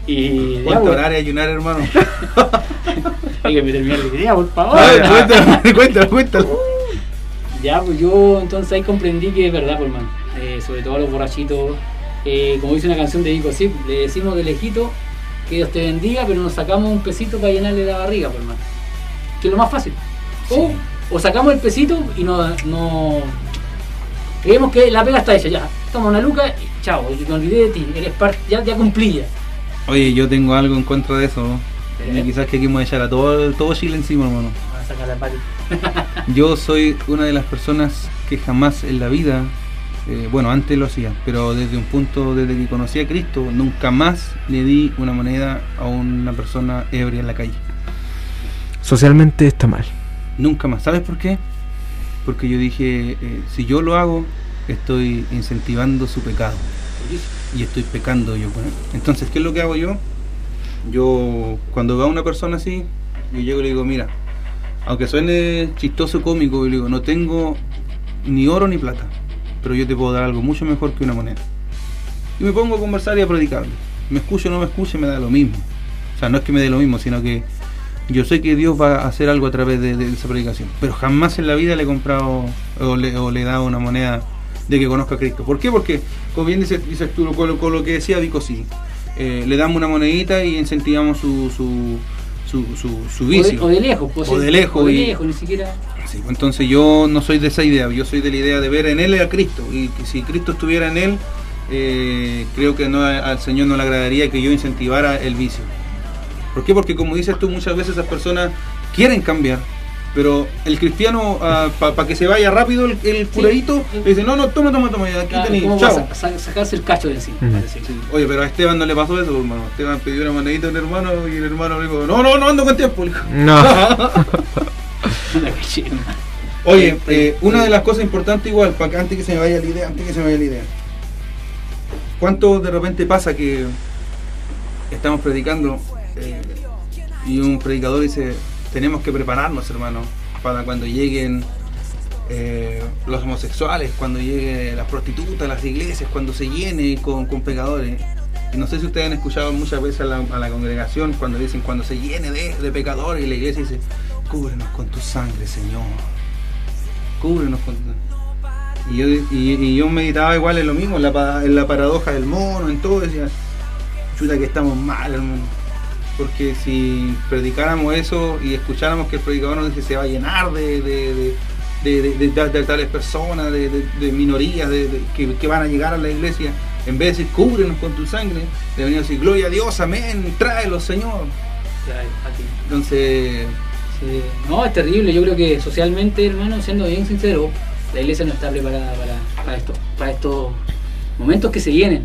Y... ¿Cuánto orar y ayunar, hermano? Hay que meter mierda. Ya, por favor. Cuéntalo, cuéntalo, cuéntalo. Ya, pues yo entonces ahí comprendí que es verdad, pues, hermano. Eh, sobre todo a los borrachitos. eh, como dice una canción de Dico, sí, le decimos de lejito que Dios te bendiga, pero nos sacamos un pesito para llenarle la barriga, pues, hermano. Que es lo más fácil. O, o sacamos el pesito y no, no. Creemos que la pega está hecha, ya. Toma una luca y chao, me olvidé de ti, eres parte, ya, ya cumplí ya. Oye, yo tengo algo en contra de eso. ¿no? Y quizás que aquí vamos a echar a todo, todo Chile encima, hermano. Vamos a sacar la pali. Yo soy una de las personas que jamás en la vida, eh, bueno, antes lo hacía, pero desde un punto, desde que conocí a Cristo, nunca más le di una moneda a una persona ebria en la calle. Socialmente está mal. Nunca más. ¿Sabes por qué? Porque yo dije, eh, si yo lo hago, estoy incentivando su pecado. Y estoy pecando yo con él. Entonces, ¿qué es lo que hago yo? Yo, cuando veo a una persona así, yo llego y le digo, mira, aunque suene chistoso cómico, yo le digo, no tengo ni oro ni plata, pero yo te puedo dar algo mucho mejor que una moneda. Y me pongo a conversar y a predicarle. Me escuche o no me escuche, me da lo mismo. O sea, no es que me dé lo mismo, sino que yo sé que Dios va a hacer algo a través de, de esa predicación. Pero jamás en la vida le he comprado o le, o le he dado una moneda de que conozca a Cristo. ¿Por qué? Porque, como bien dices, dices tú, con, lo- con lo que decía Vico, sí. eh, le damos una monedita y incentivamos su, su, su, su, vicio. o de lejos, pues, O de lejos O de y- lejos, ni siquiera. Sí, pues entonces yo no soy de esa idea, yo soy de la idea de ver en él a Cristo. Y que si Cristo estuviera en él, eh, creo que no, al Señor no le agradaría que yo incentivara el vicio. ¿Por qué? Porque como dices tú, muchas veces esas personas quieren cambiar. Pero el cristiano, para que se vaya rápido el, el curadito, le dice, no, no, toma, toma, toma, aquí Claro, tenéis, ¿cómo chao. a sa- sacarse el cacho de encima? Sí. Oye, pero a Esteban no le pasó eso, hermano. Esteban pidió una monedita a un hermano y el hermano le dijo, no, no, no ando con tiempo. No. Oye, eh, una de las cosas importantes igual, para que antes que se me vaya la idea, antes que se me vaya la idea. ¿Cuánto de repente pasa que estamos predicando eh, y un predicador dice, tenemos que prepararnos, hermano, para cuando lleguen eh, los homosexuales, cuando lleguen las prostitutas, las iglesias, cuando se llene con, pecadores? No sé si ustedes han escuchado muchas veces a la, congregación cuando dicen, cuando se llene de, pecadores, y la iglesia dice, cúbrenos con tu sangre, Señor cúbrenos con y yo, y, yo meditaba igual en lo mismo, en la, pa- en la paradoja del mono, en todo, decía, chuta que estamos mal, hermano. Porque si predicáramos eso y escucháramos que el predicador nos dice se va a llenar de, de, de, de- de- de tal- de tales personas, de, minorías que, que van a llegar a la iglesia, en vez de decir cúbrenos con tu sangre, deberían decir gloria a Dios, amén, tráelo Señor. Entonces, Sí. No, es terrible. Yo creo que socialmente, hermano, siendo bien sincero, la iglesia no está preparada para, para esto, para estos momentos que se vienen.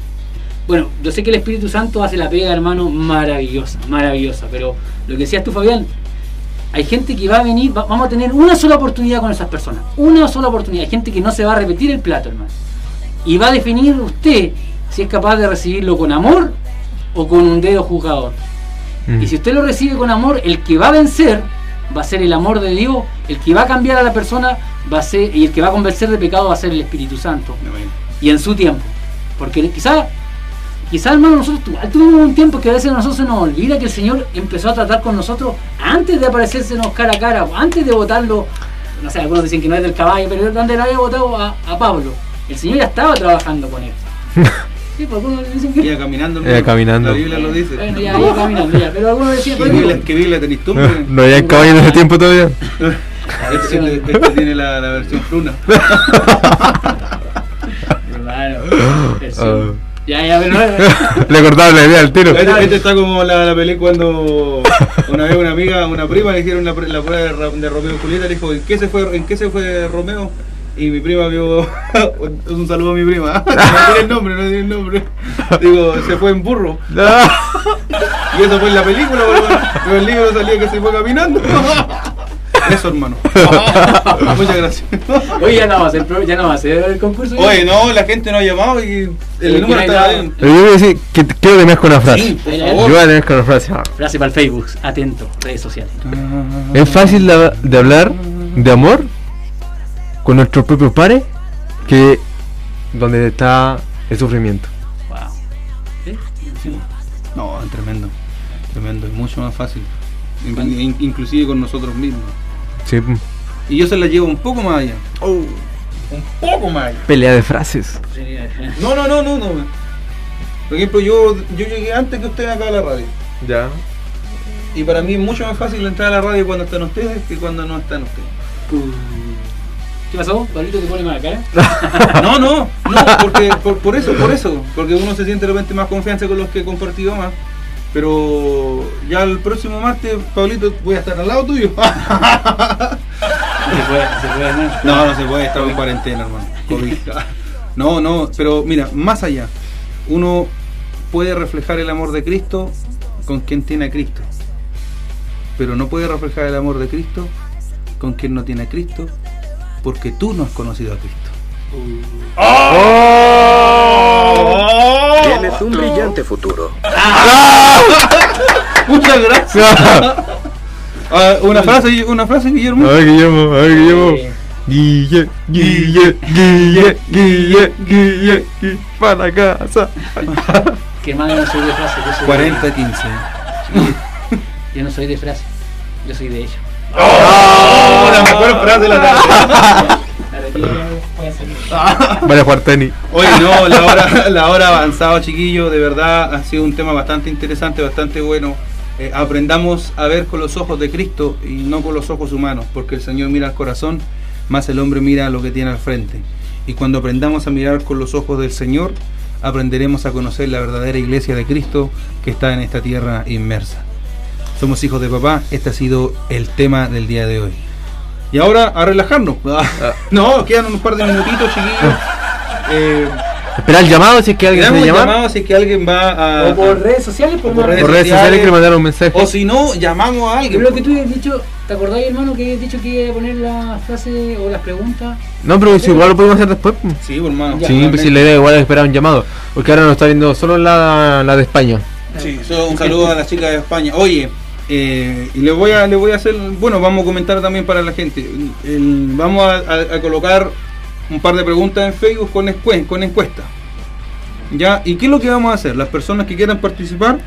Bueno, yo sé que el Espíritu Santo hace la pega, hermano, maravillosa, maravillosa. Pero lo que decías tú, Fabián, hay gente que va a venir, va- vamos a tener una sola oportunidad con esas personas. Una sola oportunidad. Hay gente que no se va a repetir el plato, hermano. Y va a definir usted si es capaz de recibirlo con amor o con un dedo juzgador. Mm. Y si usted lo recibe con amor, el que va a vencer va a ser el amor de Dios, el que va a cambiar a la persona va a ser, y el que va a convencer de pecado va a ser el Espíritu Santo. Y en su tiempo. Porque quizá, quizá hermano, nosotros tu- tuvimos un tiempo que a veces a nosotros se nos olvida que el Señor empezó a tratar con nosotros antes de aparecérsenos cara a cara, antes de votarlo, no sé, algunos dicen que no es del caballo, pero donde lo había votado a, a Pablo. El Señor ya estaba trabajando con él. Sí, pues algunos dicen que... Iba caminando. Iba caminando. La Biblia lo dice. Bueno, ya, caminando, ya. Pero algunos decían, ¿Qué Biblia, qué Biblia tenés tú? hombre? No hay caballo en ese tiempo todavía. Este, este- este tiene la, la versión pluna. Ah. Ya, ya, pero... Le cortaba la idea al tiro. Este, este está como la, la película cuando una vez una amiga, una prima le hicieron la, la prueba de Romeo y Julieta, le dijo, ¿en qué se fue, en qué se fue Romeo? Y mi prima vio, un saludo a mi prima, no tiene el nombre, no tiene el nombre. Digo, se fue en burro. Y eso fue en la película, pero, pero el libro salía que se fue caminando. Eso, hermano. Muchas gracias. Oye, ya no va a ser, ya no va a ser el concurso. ya. Oye, no, la gente no ha llamado y el número que está bien. Yo voy a decir que quiero terminar con una frase. Sí, por Yo voy a con una frase. Ah. Frase para el Facebook, atento, redes sociales. Es fácil de, de hablar de amor con nuestros propios pares que donde está el sufrimiento. Wow. ¿Sí? No, tremendo. Tremendo, es mucho más fácil. In- in- inclusive con nosotros mismos. Sí, Y yo se la llevo un poco más allá. Un poco más allá. pelea de frases. No, no, no, no, no. Por ejemplo, yo, yo llegué antes que ustedes acá a la radio. Ya. Y para mí es mucho más fácil entrar a la radio cuando están ustedes que cuando no están ustedes. ¿Qué pasó? ¿Pablito te pone mala cara? No, no, no, porque por, por eso, por eso. Porque uno se siente de repente más confianza con los que he compartido más. Pero ya el próximo martes, Pablito, voy a estar al lado tuyo. No se puede, no se puede, hermano. No, no se puede estar en cuarentena, hermano. COVID. No, no, pero mira, más allá, uno puede reflejar el amor de Cristo con quien tiene a Cristo, pero no puede reflejar el amor de Cristo con quien no tiene a Cristo, porque tú no has conocido a Cristo. Tienes un brillante futuro. Muchas gracias. Ah, una frase, una frase, Guillermo. A ver, Guillermo, a ver, Guillermo. Guille, Guille, Guille, Guille, Guille, Guille, para casa. Que hermano, yo no soy de frase, yo soy 40 15. De, yo no soy de frase, yo soy de ella. ¡Oh! La mejor frase de la tarde. Ser. Vale, jugar tenis. Oye, no, la hora, la hora ha avanzado, chiquillos. De verdad, ha sido un tema bastante interesante, bastante bueno. Eh, aprendamos a ver con los ojos de Cristo y no con los ojos humanos, porque el Señor mira al corazón, más el hombre mira lo que tiene al frente. Y cuando aprendamos a mirar con los ojos del Señor, aprenderemos a conocer la verdadera iglesia de Cristo que está en esta tierra inmersa. Somos hijos de papá, este ha sido el tema del día de hoy. Y ahora a relajarnos. No, quedan un par de minutitos, chiquillos. Eh, Espera el llamado si es que alguien se llamado si es que alguien va a. O por redes sociales, por, O por redes sociales que le mandaron un mensaje. O si no, llamamos a alguien. Pero lo que tú habías dicho, ¿te acordáis, hermano, que habías dicho que iba a poner la frase o las preguntas? No, pero si igual lo podemos hacer después. pues. Sí, por hermano. Sí, pues si la idea igual es esperar un llamado. Porque ahora nos está viendo solo la, la de España. Sí, so- un saludo a las chicas de España. Oye, eh, y le voy a le voy a hacer, bueno, vamos a comentar también para la gente. El- vamos a, a- a colocar un par de preguntas en Facebook con, escue- con encuesta. ¿Ya? ¿Y qué es lo que vamos a hacer? Las personas que quieran participar,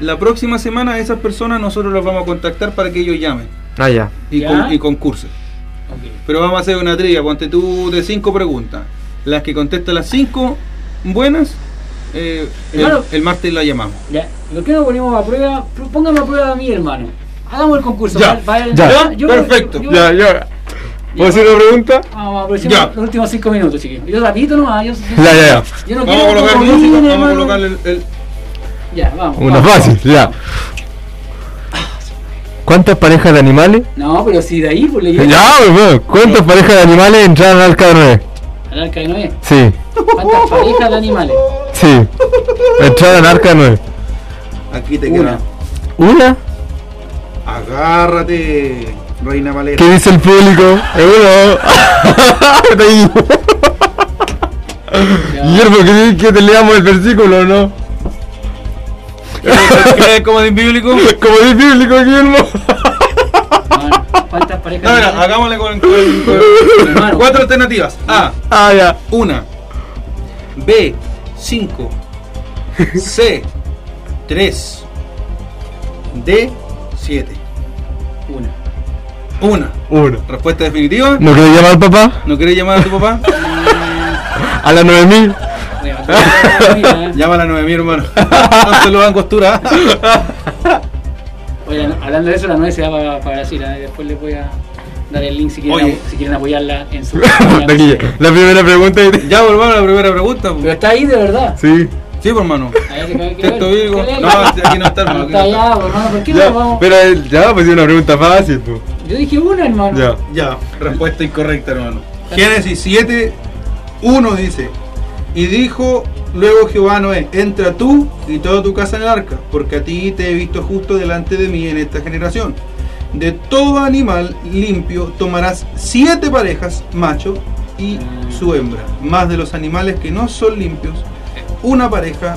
la próxima semana a esas personas nosotros los vamos a contactar para que ellos llamen Ah, ya. y, ¿Ya? con- y concursen. Pero vamos a hacer una trivia, ponte tú de cinco preguntas. Las que contestan las cinco buenas, eh, el, Hermano. el martes la llamamos. Ya, ¿por qué no ponemos a prueba? Póngame a prueba a mí, hermano. Hagamos el concurso. Ya, va- vaya- ya, yo- perfecto. yo- Ya, ya. ¿Puedo hacer una pregunta? Vamos a aprovechar Ya. los últimos cinco minutos, chiquillos. Yo rapidito nomás. Yo, Ya, ya, ya. Yo no Vamos a colocar música, vamos a colocar el, el- Ya, vamos. Una vamos. fácil, ya. ¿Cuántas parejas de animales? No, pero si de ahí, pues le llevo Ya, weón. ¿Cuántas parejas de animales entraron al arca de Noé? al arca de Noé. Sí, ¿Cuántas parejas de animales? Sí. Entrada en arca 9. Aquí te Una. queda. ¿Una? Agárrate, Reina Valera. ¿Qué dice el público? ¡Uno! Guillermo, ¿qué, que te leamos el versículo no? ¿Qué es como de bíblico? Como dice el bíblico, Guillermo. ¿Cuántas parejas? No, hagámosle con, con- con- Hermano. cuatro alternativas. A, Ah, ya. 1. B, 5. C, 3. D, 7. Una. 1. Uno. Respuesta definitiva. ¿No querés llamar al papá? ¿No querés llamar a tu papá? A las 9000. Bueno, mira, Llama a la 9000, hermano. No se lo dan costura. Oye, hablando de eso, la 9 se va para, para Brasil. ¿eh? Después les voy a dar el link si quieren, Oye. si quieren apoyarla en su. Aquí, la primera pregunta. Ya, pues, hermano, la primera pregunta. Pero está ahí de verdad. Sí. Sí, pues, hermano. Allá te cae que Texto ver. bíblico. ¿Qué lee? No, aquí no está, hermano, aquí no está está. allá, hermano. ¿Por qué no Ya, vamos? pero eh, ya, pues es una pregunta fácil, pues. Yo dije una, hermano. Ya. Ya, respuesta incorrecta, hermano. Génesis 7, 1 dice: Y dijo luego Jehová a Noé: Entra tú y toda tu casa en el arca, porque a ti te he visto justo delante de mí en esta generación. De todo animal limpio tomarás siete parejas, macho y su hembra, más de los animales que no son limpios, una pareja,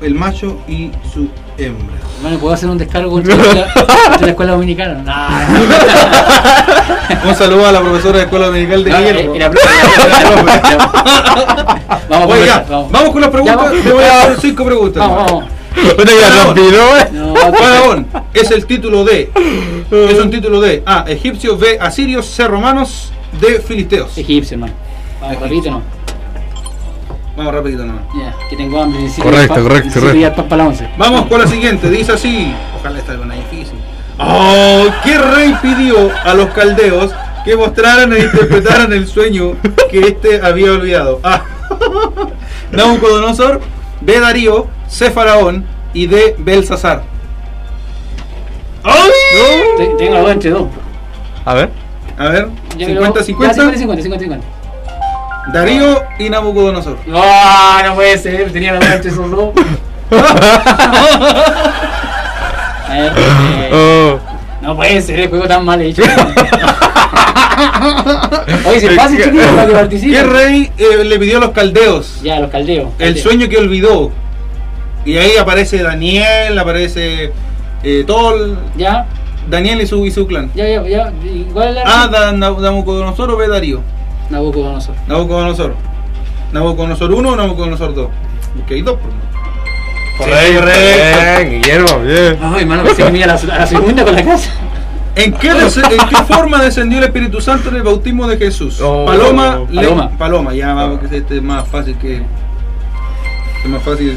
el macho y su hembra. Hermano, ¿puedo hacer un descargo contra la escuela, contra la escuela dominicana? No, Un saludo a la profesora de escuela dominical de no, Guillermo. era- Vamos vamos. vamos con las preguntas. Te voy a hacer cinco preguntas. Vamos, vamos. Eh. No, Faraón es el título de. Es un título de A. Egipcios, B. Asirios, C. Romanos, D. Filisteos. Egipcio, hermano. Vamos, repito, no. Vamos rapidito nomás. Ya, que tengo hambre. necesito Correcto, pa- correcto, correcto. pa- pa' la. Vamos con la siguiente. Dice así. Ojalá esta una difícil. Oh, ¿qué rey pidió a los caldeos que mostraran e interpretaran el sueño que éste había olvidado? A. Nabucodonosor, B. Darío, C. Faraón y D. Belsasar. ¡Ay! Te- Tengo la duda entre dos. A ver. A ver, Ya, pero- 50, ya, 50. 50, 50, 50, 50. Darío y Nabucodonosor. No, no puede ser. Tenía la duda entre esos dos. A ver, eh, Oh. no puede ser el juego tan mal hecho. Oye, si es fácil, chiquillo, para que participen. ¿Qué rey eh, le pidió a los caldeos? Ya, los caldeos. El caldeos. sueño que olvidó. Y ahí aparece Daniel, aparece eh, todo el- Ya, Daniel y su, y su clan. ya, ya, ya. ¿Cuál es la A. Da, Na- Nabucodonosor o B. Darío. Nabucodonosor. Nabucodonosor. Nabucodonosor 1 o Nabucodonosor 2. Porque hay dos. por lo menos. Correcto. Bien, Guillermo, bien. Ay, pensé que me iba a la, a la segunda con la casa. ¿En qué, ¿En qué forma descendió el Espíritu Santo en el bautismo de Jesús? Oh, paloma, le- paloma. paloma, ya vamos que este es más fácil que. Es más fácil.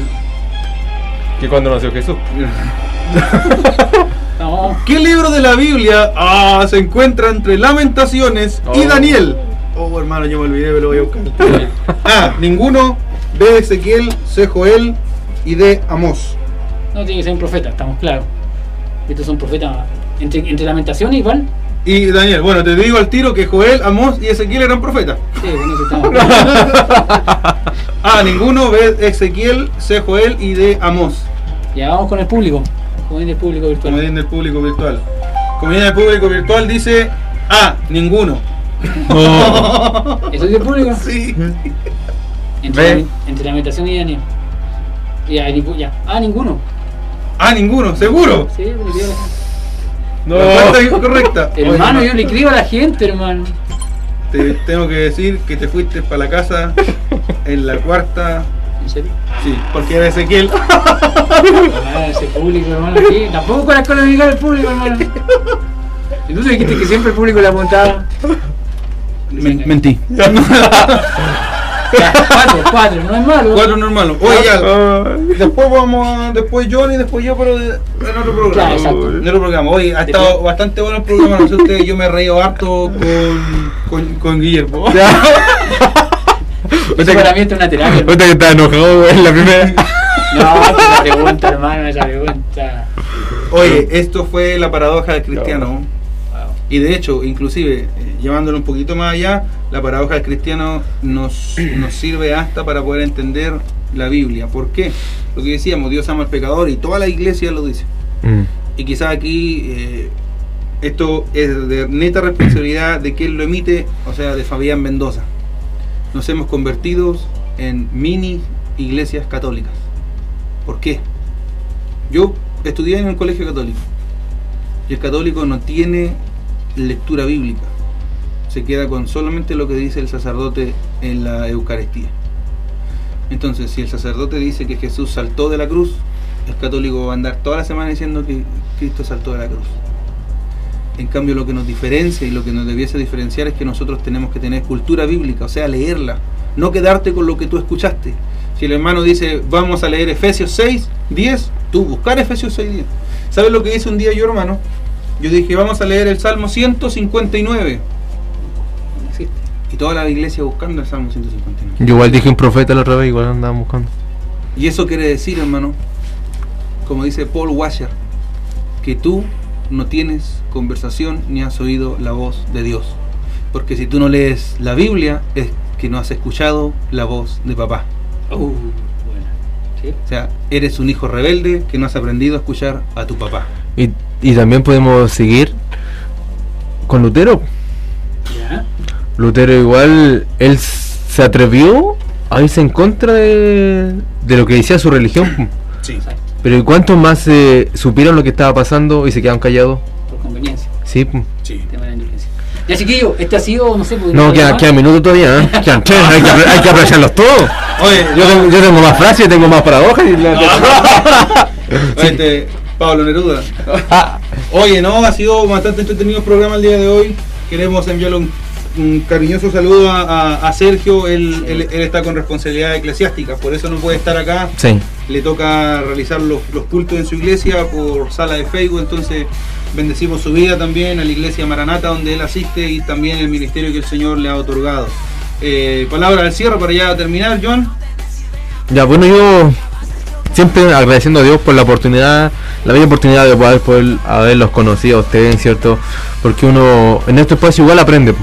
Que cuando nació Jesús. No, ¿Qué libro de la Biblia ah, se encuentra entre Lamentaciones y Oh. Daniel? Oh, hermano, yo me olvidé, me lo voy a buscar. A. Ninguno. B. Ezequiel. C. Joel. Y D. Amós. no tiene que ser un profeta, estamos claros. Estos son profetas. Entre, entre lamentaciones igual. Y Daniel. Bueno, te digo al tiro que Joel, Amós y Ezequiel eran profetas. Sí, bueno, eso estamos claros. A. Ninguno. B. Ezequiel. C. Joel. Y D. Amós. Ya vamos con el público. Con el público virtual. Comediante del público virtual. Comediante del público virtual dice A. Ninguno. ¿Eso es del público? Sí. Entre, la, entre lamentación y Daniel. Ya, ni- ya. Ah, ninguno. A. Ninguno. ¿Seguro? Sí, le pido a la gente. No. Respuesta correcta. Hermano, Oye, yo le escribo a la gente, hermano. Te tengo que decir que te fuiste para la casa en la cuarta. ¿En serio? Sí, porque era Ezequiel. Ah, ese público, hermano, aquí. Tampoco con la escuela dominical el público, hermano. Y tú dijiste que siempre el público le apuntaba. Men- mentí. Ya, cuatro, cuatro, no es malo. Cuatro normales. Oye, ya. Ah. Después vamos a. Después Johnny, después yo, pero de- en otro programa. Claro, exacto. En otro programa. Oye, ha estado bastante bueno el programa. No sé ustedes, yo me he reído harto con, con, con Guillermo. Eso para mí esto es una terapia. que está enojado, güey, en la primera. No, esa pregunta, hermano, esa pregunta. Oye, esto fue la paradoja del cristiano. Wow. Y de hecho, inclusive, eh, llevándolo un poquito más allá, la paradoja del cristiano nos, nos sirve hasta para poder entender la Biblia. ¿Por qué? Lo que decíamos, Dios ama al pecador y toda la iglesia lo dice. Mm. Y quizás aquí eh, esto es de neta responsabilidad de quien lo emite, o sea, de Fabián Mendoza. Nos hemos convertido en mini iglesias católicas. ¿Por qué? Yo estudié en un colegio católico y el católico no tiene lectura bíblica. Se queda con solamente lo que dice el sacerdote en la Eucaristía. Entonces, si el sacerdote dice que Jesús saltó de la cruz, el católico va a andar toda la semana diciendo que Cristo saltó de la cruz. En cambio, lo que nos diferencia y lo que nos debiese diferenciar es que nosotros tenemos que tener cultura bíblica, o sea, leerla, no quedarte con lo que tú escuchaste. Si el hermano dice, vamos a leer Efesios 6, 10, tú buscar Efesios 6, 10. ¿Sabes lo que hice un día yo, hermano? Yo dije, vamos a leer el Salmo 159. No existe. Y toda la iglesia buscando el Salmo 159. Yo igual dije un profeta la otra vez, igual andaban buscando. Y eso quiere decir, hermano, como dice Paul Washer, que tú no tienes conversación ni has oído la voz de Dios. Porque si tú no lees la Biblia, es que no has escuchado la voz de papá. Uh, bueno. ¿Sí? O sea, eres un hijo rebelde que no has aprendido a escuchar a tu papá. Y, y también podemos seguir con Lutero. Ya. Lutero igual, él se atrevió a irse en contra de, de lo que decía su religión. Sí. Exacto. Pero ¿y cuántos más eh, supieron lo que estaba pasando y se quedaron callados? Por conveniencia. Sí. Sí. Tema de la indulgencia. Ya, chiquillo, este ha sido, no sé, porque No, queda, más. queda minutos todavía, ¿eh? Quedan tres, hay que, hay que apreciarlos todos. Oye, Yo tengo, yo tengo más frases, tengo más paradojas y la- este, Pablo Neruda. Oye, no, ha sido bastante entretenido el programa el día de hoy. Queremos enviarle un, un cariñoso saludo a, a- a Sergio. Él, él- él está con responsabilidad eclesiástica, por eso no puede estar acá. sí. Le toca realizar los, los cultos en su iglesia por sala de Facebook. Entonces, bendecimos su vida también a la iglesia Maranata, donde él asiste y también el ministerio que el Señor le ha otorgado. Eh, palabra al cierre para ya terminar, John. Ya, bueno, yo siempre agradeciendo a Dios por la oportunidad, la bella oportunidad de poder, poder haberlos conocido a ustedes, ¿cierto? Porque uno en este espacio igual aprende.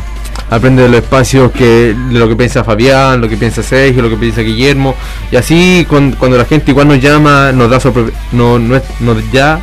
Aprende de los espacios que de lo que piensa Fabián, lo que piensa Sergio, lo que piensa Guillermo. Y así cuan- cuando, la gente igual nos llama, nos da su, no, nos ya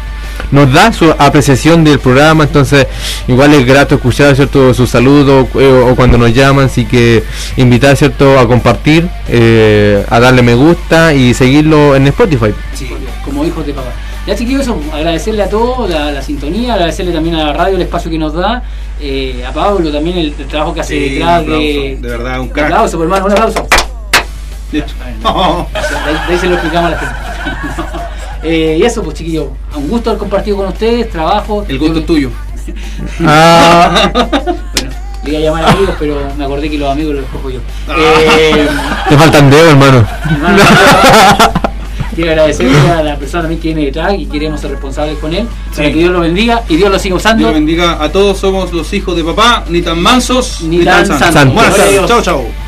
nos da su apreciación del programa, entonces igual es grato escuchar cierto su saludo eh, o cuando nos llaman, así que invitar cierto a compartir, eh, a darle me gusta y seguirlo en Spotify. Sí. como hijos de papá. Ya chiquillos, eso, agradecerle a todos la, la sintonía, agradecerle también a la radio el espacio que nos da, eh, a Pablo también el, el trabajo que hace Sí, detrás un aplauso, de... de verdad, un Un crack. aplauso, pues, hermano, un aplauso. De hecho. De ahí, de ahí se lo explicamos a la gente. Eh, y eso, pues chiquillos, un gusto haber compartido con ustedes, trabajo. El gusto es tuyo. Ah, Bueno, le iba a llamar amigos, pero me acordé que los amigos los cojo yo. Ah. Eh, te faltan dedos, hermano. hermano, quiero agradecerle a la persona también que viene detrás y queremos ser responsables con él. Para que Dios lo bendiga y Dios lo siga usando. Dios bendiga a todos, somos los hijos de papá, ni tan mansos Ni tan santos. Buenas tardes, chao, chao.